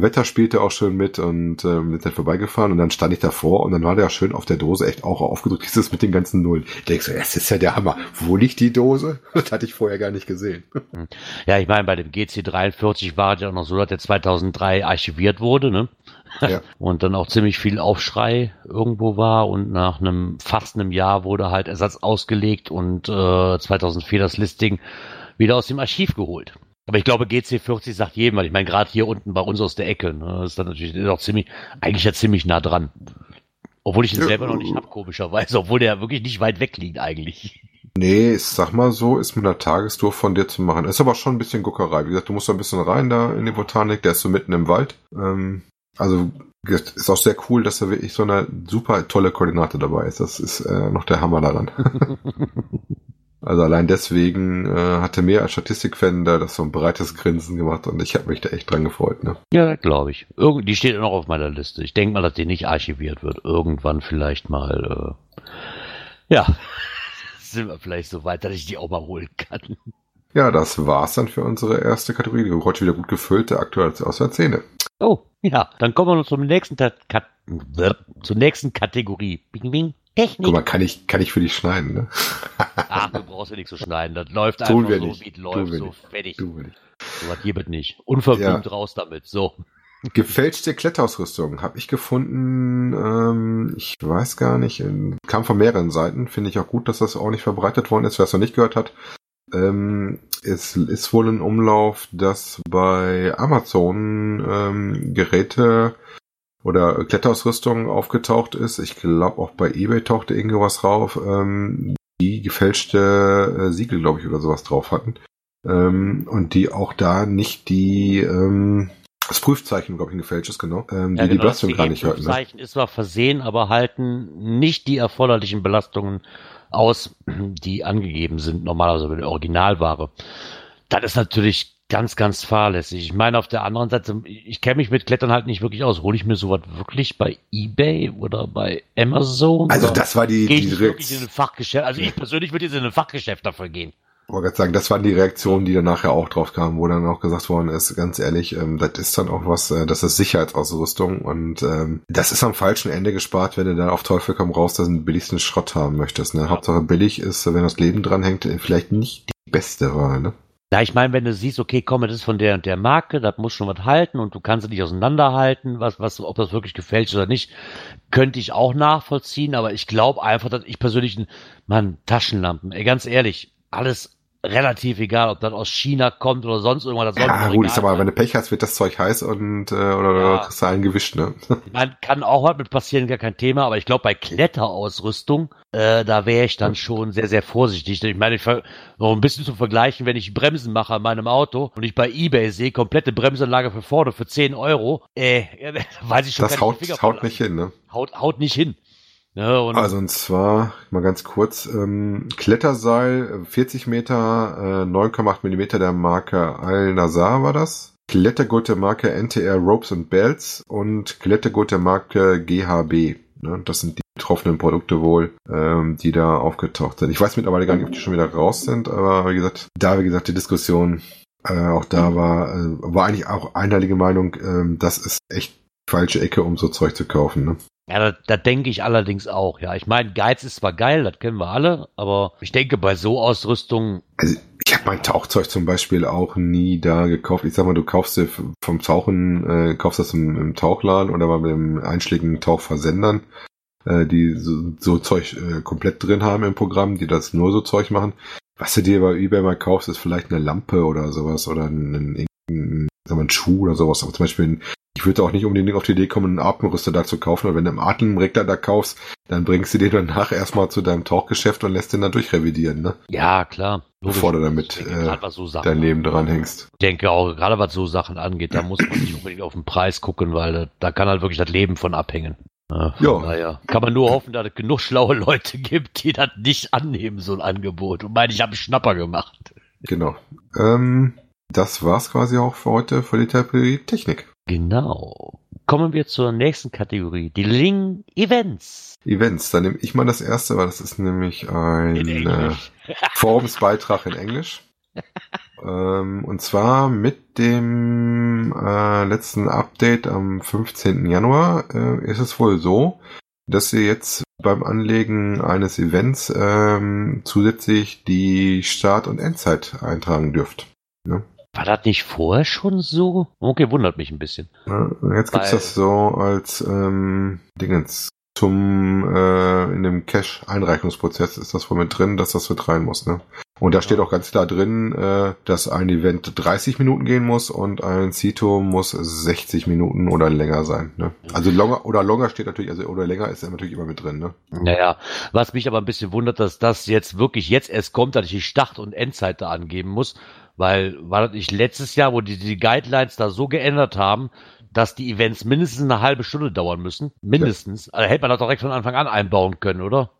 Wetter spielte auch schön mit und ähm, sind dann vorbeigefahren und dann stand ich davor und dann war der schön auf der Dose echt auch aufgedrückt, dieses mit den ganzen Nullen. Ich denke so, das ist ja der Hammer. Wo liegt die Dose? Das hatte ich vorher gar nicht gesehen. Hm. Ja, ich meine, bei dem GC43 war es ja auch noch so, dass der 2003 archiviert wurde, ne? Ja. Und dann auch ziemlich viel Aufschrei irgendwo war und nach einem fast einem Jahr wurde halt Ersatz ausgelegt und äh, 2004 das Listing wieder aus dem Archiv geholt. Aber ich glaube, GC40 sagt jedem, weil ich meine, gerade hier unten bei uns aus der Ecke, ne, ist dann natürlich ist auch ziemlich, eigentlich ja ziemlich nah dran. Obwohl ich ihn ja, selber noch nicht hab, komischerweise, obwohl der wirklich nicht weit weg liegt eigentlich. Nee, ich sag mal so, ist mit einer Tagestour von dir zu machen. Ist aber schon ein bisschen Guckerei. Wie gesagt, du musst da ein bisschen rein da in die Botanik, der ist so mitten im Wald. Ähm, also ist auch sehr cool, dass da wirklich so eine super tolle Koordinate dabei ist. Das ist äh, noch der Hammer daran. Also allein deswegen äh, hatte mir als Statistikfan da das so ein breites Grinsen gemacht und ich habe mich da echt dran gefreut. Ne? Ja, glaube ich. Irgend, die steht noch auf meiner Liste. Ich denke mal, dass die nicht archiviert wird. Irgendwann vielleicht mal. Äh, ja, sind wir vielleicht so weit, dass ich die auch mal holen kann. Ja, das war's dann für unsere erste Kategorie. Die heute wieder gut gefüllte aktuell aus der Szene. Oh, ja, dann kommen wir noch zum nächsten, Kat zur nächsten Kategorie. Bing, bing. Technik. Guck mal, kann ich, kann ich für dich schneiden, ne? Ach, du brauchst ja nichts zu schneiden. Das läuft Tun einfach so, nicht. wie es läuft. So fertig. So was hier wird nicht. Unverblümt ja. raus damit. So. Gefälschte Kletterausrüstung habe ich gefunden. Ähm, ich weiß gar nicht. Kam von mehreren Seiten. Finde ich auch gut, dass das auch nicht verbreitet worden ist. Wer es noch nicht gehört hat, ähm, es ist wohl ein Umlauf, dass bei Amazon ähm, Geräte oder Kletterausrüstung aufgetaucht ist. Ich glaube auch bei eBay tauchte irgendwas rauf, ähm, die gefälschte äh, Siegel, glaube ich, oder sowas drauf hatten. Ähm, und die auch da nicht die, ähm, Das Prüfzeichen, glaube ich, ein gefälschtes, genau. Ähm, ja, die genau, die Belastung gar nicht halten. Das ne? Prüfzeichen ist zwar versehen, aber halten nicht die erforderlichen Belastungen aus, die angegeben sind, normalerweise bei der Originalware. Das ist natürlich ganz, ganz fahrlässig. Ich meine, auf der anderen Seite, ich kenne mich mit Klettern halt nicht wirklich aus. Hole ich mir sowas wirklich bei eBay oder bei Amazon? Also das war die, die ich wirklich in ein Fachgeschäft. Also ich persönlich würde jetzt in ein Fachgeschäft dafür gehen. Ich wollte gerade sagen, das waren die Reaktionen, die dann nachher auch drauf kamen, wo dann auch gesagt worden ist, ganz ehrlich, ähm, das ist dann auch was, äh, das ist Sicherheitsausrüstung und ähm, das ist am falschen Ende gespart, wenn du da auf Teufel komm raus den billigsten Schrott haben möchtest. Ne? Ja. Hauptsache billig ist, wenn das Leben dran hängt, vielleicht nicht die beste Wahl. Ne? Ja, ich meine, wenn du siehst, okay, komm, das ist von der und der Marke, das muss schon was halten und du kannst es nicht auseinanderhalten, was, was, ob das wirklich gefällt oder nicht, könnte ich auch nachvollziehen, aber ich glaube einfach, dass ich persönlich, Mann, Taschenlampen, ey, ganz ehrlich, alles relativ egal, ob das aus China kommt oder sonst irgendwas. Das ja, gut, ich sag mal, wenn du Pech hast, wird das Zeug heiß und äh, oder ja. kriegst du einen gewischt, ne? Man kann auch was mit passieren, gar kein Thema, aber ich glaube, bei Kletterausrüstung, äh, da wäre ich dann schon sehr, sehr vorsichtig. Ich meine, ich noch ein bisschen zu vergleichen, wenn ich Bremsen mache an meinem Auto und ich bei Ebay sehe, komplette Bremsanlage für vorne für 10 Euro, äh, weiß ich schon Das haut, haut nicht hin, ne? Haut, haut nicht hin. Und also und zwar, mal ganz kurz, ähm, Kletterseil 40 Meter, äh, 9,8 Millimeter der Marke Al-Nazar war das. Klettergurt der Marke NTR Ropes and Belts und Klettergurt der Marke GHB. Ne? Das sind die betroffenen Produkte wohl, ähm, die da aufgetaucht sind. Ich weiß mittlerweile gar nicht, ob die schon wieder raus sind, aber wie gesagt, da wie gesagt die Diskussion äh, auch da war, äh, war eigentlich auch einheilige Meinung, äh, das ist echt falsche Ecke, um so Zeug zu kaufen. Ne? Ja, da, da denke ich allerdings auch, ja. Ich meine, Geiz ist zwar geil, das kennen wir alle, aber ich denke, bei so Ausrüstung. Also ich habe mein Tauchzeug zum Beispiel auch nie da gekauft. Ich sag mal, du kaufst dir vom Tauchen, äh, kaufst das im, im Tauchladen oder mit dem einschlägigen Tauchversendern, äh, die so, so Zeug äh, komplett drin haben im Programm, die das nur so Zeug machen. Was du dir bei eBay mal kaufst, ist vielleicht eine Lampe oder sowas oder ein, ein, ein, ein, ein Schuh oder sowas. Aber zum Beispiel ich würde auch nicht unbedingt auf die Idee kommen, einen Atemrüster da zu kaufen, weil wenn du einen Atemregler da kaufst, dann bringst du den danach erstmal zu deinem Tauchgeschäft und lässt den dann durchrevidieren, ne? Ja, klar. Logisch. Bevor du damit denke, äh, so dein Leben dran hängst. Ich denke auch, gerade was so Sachen angeht, da muss man nicht unbedingt auf den Preis gucken, weil da kann halt wirklich das Leben von abhängen. Ja, naja, kann man nur hoffen, dass es genug schlaue Leute gibt, die das nicht annehmen, so ein Angebot. Und meine, ich habe einen Schnapper gemacht. Genau. Ähm, das war's quasi auch für heute für die Technik. Genau. Kommen wir zur nächsten Kategorie, die Ling Events. Events, dann nehme ich mal das erste, weil das ist nämlich ein äh, Forumsbeitrag in Englisch. ähm, und zwar mit dem äh, letzten Update am 15. Januar äh, ist es wohl so, dass ihr jetzt beim Anlegen eines Events ähm, zusätzlich die Start- und Endzeit eintragen dürft. Ja? War das nicht vorher schon so? Okay, wundert mich ein bisschen. Ja, jetzt gibt's Weil, das so als ähm, Dingens. Zum äh, in dem Cache-Einreichungsprozess ist das wohl mit drin, dass das mit rein muss, ne? Und da steht auch ganz klar drin, äh, dass ein Event 30 Minuten gehen muss und ein Cito muss 60 Minuten oder länger sein. Ne? Also longer oder longer steht natürlich, also oder länger ist natürlich immer mit drin. Ne? Naja, was mich aber ein bisschen wundert, dass das jetzt wirklich jetzt erst kommt, dass ich die Start- und Endzeit da angeben muss. Weil war das nicht letztes Jahr, wo die die Guidelines da so geändert haben, dass die Events mindestens eine halbe Stunde dauern müssen? Mindestens. Ja. Also hätte man das direkt von Anfang an einbauen können, oder?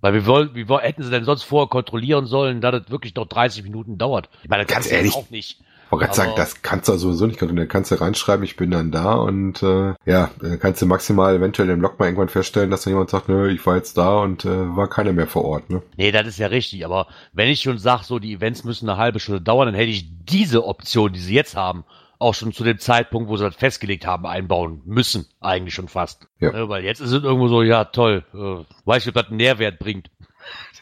Weil wir wollen, wie hätten sie denn sonst vorher kontrollieren sollen, dass das wirklich noch 30 Minuten dauert? Ich meine, das kannst du ja auch nicht. Ich wollte gerade sagen, das kannst du sowieso nicht. Und dann kannst du reinschreiben, ich bin dann da und äh, ja, dann kannst du maximal eventuell im Log mal irgendwann feststellen, dass dann jemand sagt, nö, ich war jetzt da und äh, war keiner mehr vor Ort. Ne? Nee, das ist ja richtig. Aber wenn ich schon sage, so die Events müssen eine halbe Stunde dauern, dann hätte ich diese Option, die sie jetzt haben, auch schon zu dem Zeitpunkt, wo sie das festgelegt haben, einbauen müssen. Eigentlich schon fast. Ja. ja weil jetzt ist es irgendwo so, ja toll, äh, weiß ich, ob das einen Nährwert bringt.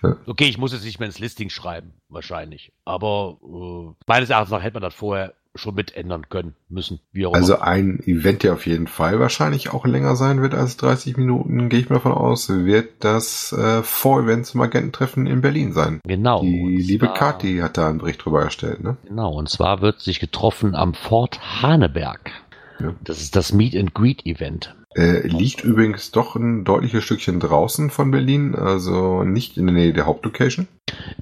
Okay, ich muss jetzt nicht mehr ins Listing schreiben, wahrscheinlich. Aber äh, meines Erachtens nach hätte man das vorher schon mit ändern können, müssen, Also ein Event, der auf jeden Fall wahrscheinlich auch länger sein wird als 30 Minuten, gehe ich mal davon aus, wird das äh, Vor-Event zum Agententreffen in Berlin sein. Genau. Die liebe zwar, Kati hat da einen Bericht drüber erstellt, ne? Genau, und zwar wird sich getroffen am Fort Haneberg. Ja. Das ist das Meet and Greet Event. Äh, liegt übrigens doch ein deutliches Stückchen draußen von Berlin, also nicht in der Nähe der Hauptlocation.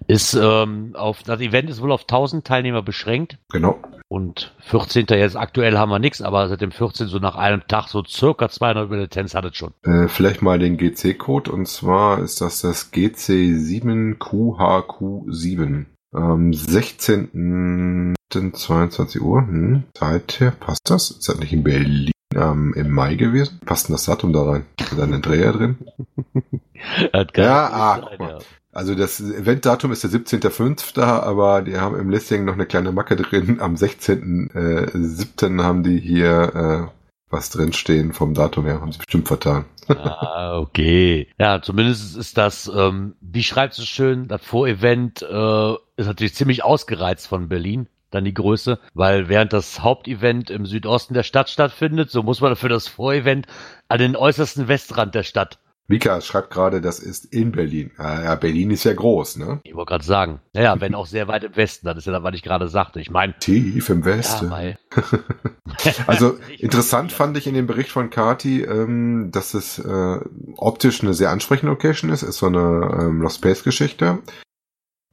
Ist ähm, auf das Event ist wohl auf 1000 Teilnehmer beschränkt. Genau. Und 14. jetzt aktuell haben wir nichts, aber seit dem 14. so nach einem Tag so circa 200 Lizenz hat es schon. Äh, vielleicht mal den GC-Code und zwar ist das das GC7QHQ7. Am 16. 22 Uhr. Hm, Zeit passt das? Ist das nicht in Berlin ähm, im Mai gewesen? Passt denn das Datum da rein? Ist da ein Dreher drin? ja, ah, sein, ja. Also das Eventdatum ist der 17.05., aber die haben im Listing noch eine kleine Macke drin. Am 16.07. Äh, haben die hier äh, was drinstehen vom Datum her. Haben sie bestimmt vertan. ah, okay. Ja, zumindest ist das, ähm, wie schreibt es schön, das Vorevent äh, ist natürlich ziemlich ausgereizt von Berlin dann die Größe, weil während das Hauptevent im Südosten der Stadt stattfindet, so muss man für das Vorevent an den äußersten Westrand der Stadt. Mika schreibt gerade, das ist in Berlin. Ja, Berlin ist ja groß, ne? Ich wollte gerade sagen. Naja, wenn auch sehr weit im Westen, das ist ja das, was ich gerade sagte. Ich meine. Tief im Westen. Ja, also interessant fand ich in dem Bericht von Kati, ähm, dass es äh, optisch eine sehr ansprechende Location ist. Ist so eine ähm, Lost Space Geschichte.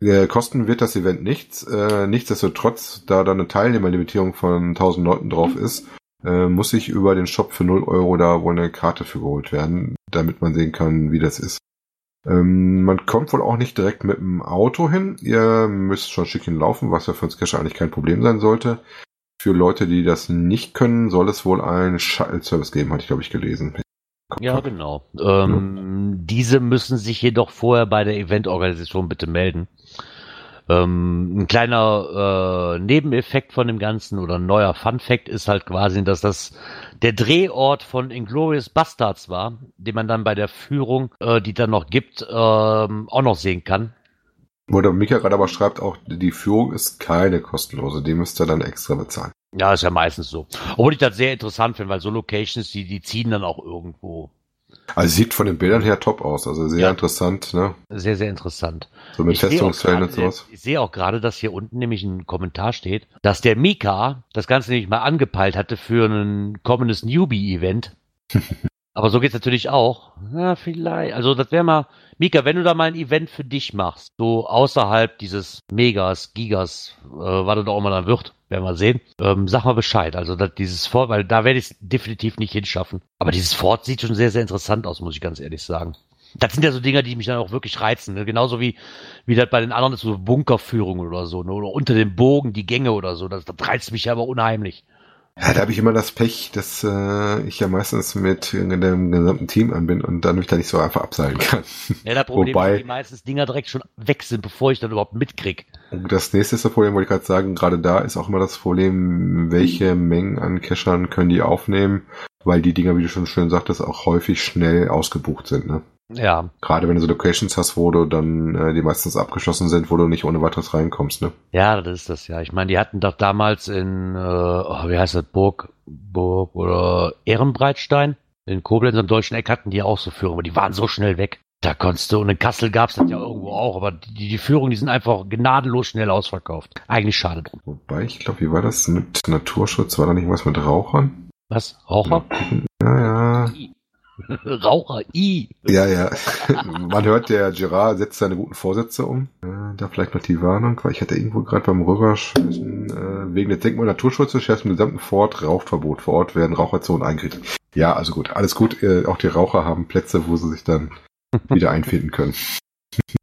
Äh, kosten wird das Event nichts. Äh, nichtsdestotrotz, da da eine Teilnehmerlimitierung von 1000 Leuten drauf ist, äh, muss ich über den Shop für 0 Euro da wohl eine Karte für geholt werden, damit man sehen kann, wie das ist. Ähm, man kommt wohl auch nicht direkt mit dem Auto hin. Ihr müsst schon ein Stückchen laufen, was ja für uns Cacher eigentlich kein Problem sein sollte. Für Leute, die das nicht können, soll es wohl einen Shuttle-Service geben, hatte ich, glaube ich, gelesen. Ja, genau. Ähm, ja. Diese müssen sich jedoch vorher bei der Eventorganisation bitte melden. Ähm, ein kleiner äh, Nebeneffekt von dem Ganzen oder ein neuer Fun-Fact ist halt quasi, dass das der Drehort von Inglorious Bastards war, den man dann bei der Führung, äh, die dann noch gibt, ähm, auch noch sehen kann. Wo der Mika gerade aber schreibt, auch die Führung ist keine kostenlose, die müsst ihr dann extra bezahlen. Ja, ist ja meistens so. Obwohl ich das sehr interessant finde, weil so Locations, die, die ziehen dann auch irgendwo. Also sieht von den Bildern her top aus, also sehr ja. interessant, ne? Sehr, sehr interessant. So mit Festungsfällen und sowas. Ich sehe auch gerade, dass hier unten nämlich ein Kommentar steht, dass der Mika das Ganze nämlich mal angepeilt hatte für ein kommendes Newbie-Event. Aber so geht's natürlich auch. Na, vielleicht. Also das wäre mal, Mika, wenn du da mal ein Event für dich machst, so außerhalb dieses Megas, Gigas, äh, was das auch immer dann wird, werden wir sehen, ähm, sag mal Bescheid. Also dass dieses Fort, weil da werde ich es definitiv nicht hinschaffen. Aber dieses Fort sieht schon sehr, sehr interessant aus, muss ich ganz ehrlich sagen. Das sind ja so Dinge, die mich dann auch wirklich reizen. Ne? Genauso wie, wie das bei den anderen ist, so Bunkerführungen oder so, ne? oder unter dem Bogen die Gänge oder so. Das, das reizt mich aber unheimlich. Ja, da habe ich immer das Pech, dass äh, ich ja meistens mit dem gesamten Team an bin und dann mich da nicht so einfach abseilen kann. Ja, das Problem Wobei, ist, die meistens Dinger direkt schon weg sind, bevor ich dann überhaupt mitkrieg. Und das nächste Problem, wollte ich gerade sagen, gerade da ist auch immer das Problem, welche Mengen an Cachern können die aufnehmen, weil die Dinger, wie du schon schön sagtest, auch häufig schnell ausgebucht sind, ne? Ja. Gerade wenn du so Locations hast, wo du dann, äh, die meistens abgeschlossen sind, wo du nicht ohne weiteres reinkommst, ne? Ja, das ist das, ja. Ich meine, die hatten doch damals in, äh, oh, wie heißt das, Burg, Burg oder Ehrenbreitstein in Koblenz am deutschen Eck hatten die auch so Führungen, aber die waren so schnell weg. Da konntest du, und in Kassel gab's das ja irgendwo auch, aber die, die Führungen, die sind einfach gnadenlos schnell ausverkauft. Eigentlich schade drum. Wobei, ich glaube, wie war das mit Naturschutz? War da nicht was mit Rauchern? Was? Raucher? Ja, ja. Raucher, i. Ja, ja. Man hört, der Gerard setzt seine guten Vorsätze um. Äh, da vielleicht noch die Warnung, weil ich hatte irgendwo gerade beim Rüberschmeißen, äh, wegen des Denkmal Naturschutzes im gesamten Fort Rauchverbot. Vor Ort werden Raucherzonen eingerichtet. Ja, also gut, alles gut. Äh, auch die Raucher haben Plätze, wo sie sich dann wieder einfinden können.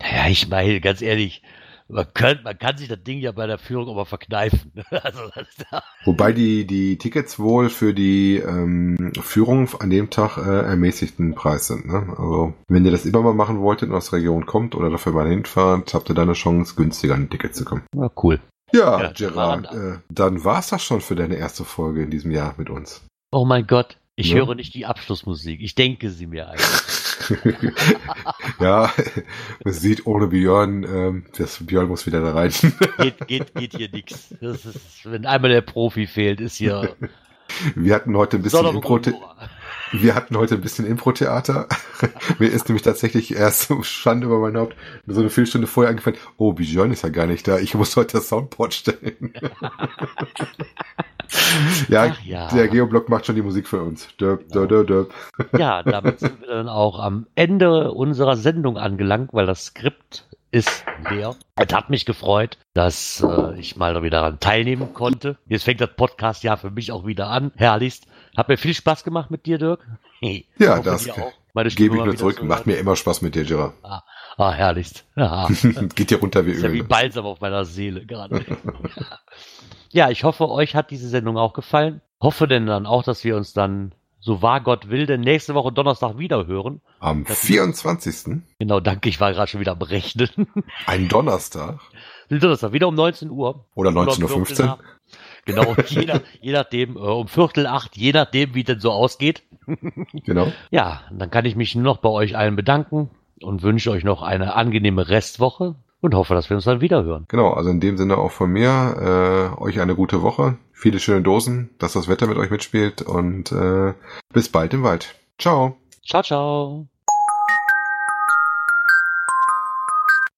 Ja, ich meine, ganz ehrlich, man, kann, man kann sich das Ding ja bei der Führung aber verkneifen. also, Wobei die, die Tickets wohl für die ähm, Führung an dem Tag äh, ermäßigten Preis sind. Ne? Also wenn ihr das immer mal machen wolltet und aus der Region kommt oder dafür mal hinfahrt, habt ihr dann eine Chance, günstiger an ein Ticket zu kommen. Ja, cool. Ja, ja Gerard, äh, dann war's das schon für deine erste Folge in diesem Jahr mit uns. Oh mein Gott, ich ja? höre nicht die Abschlussmusik. Ich denke sie mir eigentlich. ja, man sieht ohne Björn, ähm, das Björn muss wieder da rein. geht, geht, geht hier nichts. Wenn einmal der Profi fehlt, ist hier. Wir hatten heute ein bisschen Impro Wir hatten heute ein bisschen Impro-Theater. Mir ist nämlich tatsächlich erst so Schande über mein Haupt so eine Viertelstunde vorher eingefallen, oh, Björn ist ja gar nicht da. Ich muss heute das Soundboard stellen. ja, ja, der Geoblock macht schon die Musik für uns. Döp, döp, döp, döp. Ja, damit sind wir dann auch am Ende unserer Sendung angelangt, weil das Skript ist leer. Es hat mich gefreut, dass äh, ich mal wieder daran teilnehmen konnte. Jetzt fängt das Podcast ja für mich auch wieder an. Herrlichst. Hat mir viel Spaß gemacht mit dir, Dirk. ja, das gebe ich nur zurück. Macht mir immer Spaß mit dir, Gerard. Ah, ah herrlichst. Ja. Geht dir runter wie Öl. Ja wie Balsam auf meiner Seele gerade. ja, ich hoffe, euch hat diese Sendung auch gefallen. Hoffe denn dann auch, dass wir uns dann so wahr Gott will, denn nächste Woche Donnerstag wieder hören. Am das 24. Genau, danke, ich war gerade schon wieder am Rechnen. Ein Donnerstag. Donnerstag, wieder um 19 Uhr. Oder 19.15 Uhr. Genau, je, nach, je nachdem, äh, um Viertel acht, je nachdem, wie denn so ausgeht. genau. Ja, dann kann ich mich nur noch bei euch allen bedanken und wünsche euch noch eine angenehme Restwoche und hoffe, dass wir uns dann wieder hören. Genau, also in dem Sinne auch von mir, äh, euch eine gute Woche, viele schöne Dosen, dass das Wetter mit euch mitspielt und äh, bis bald im Wald. Ciao. Ciao, ciao.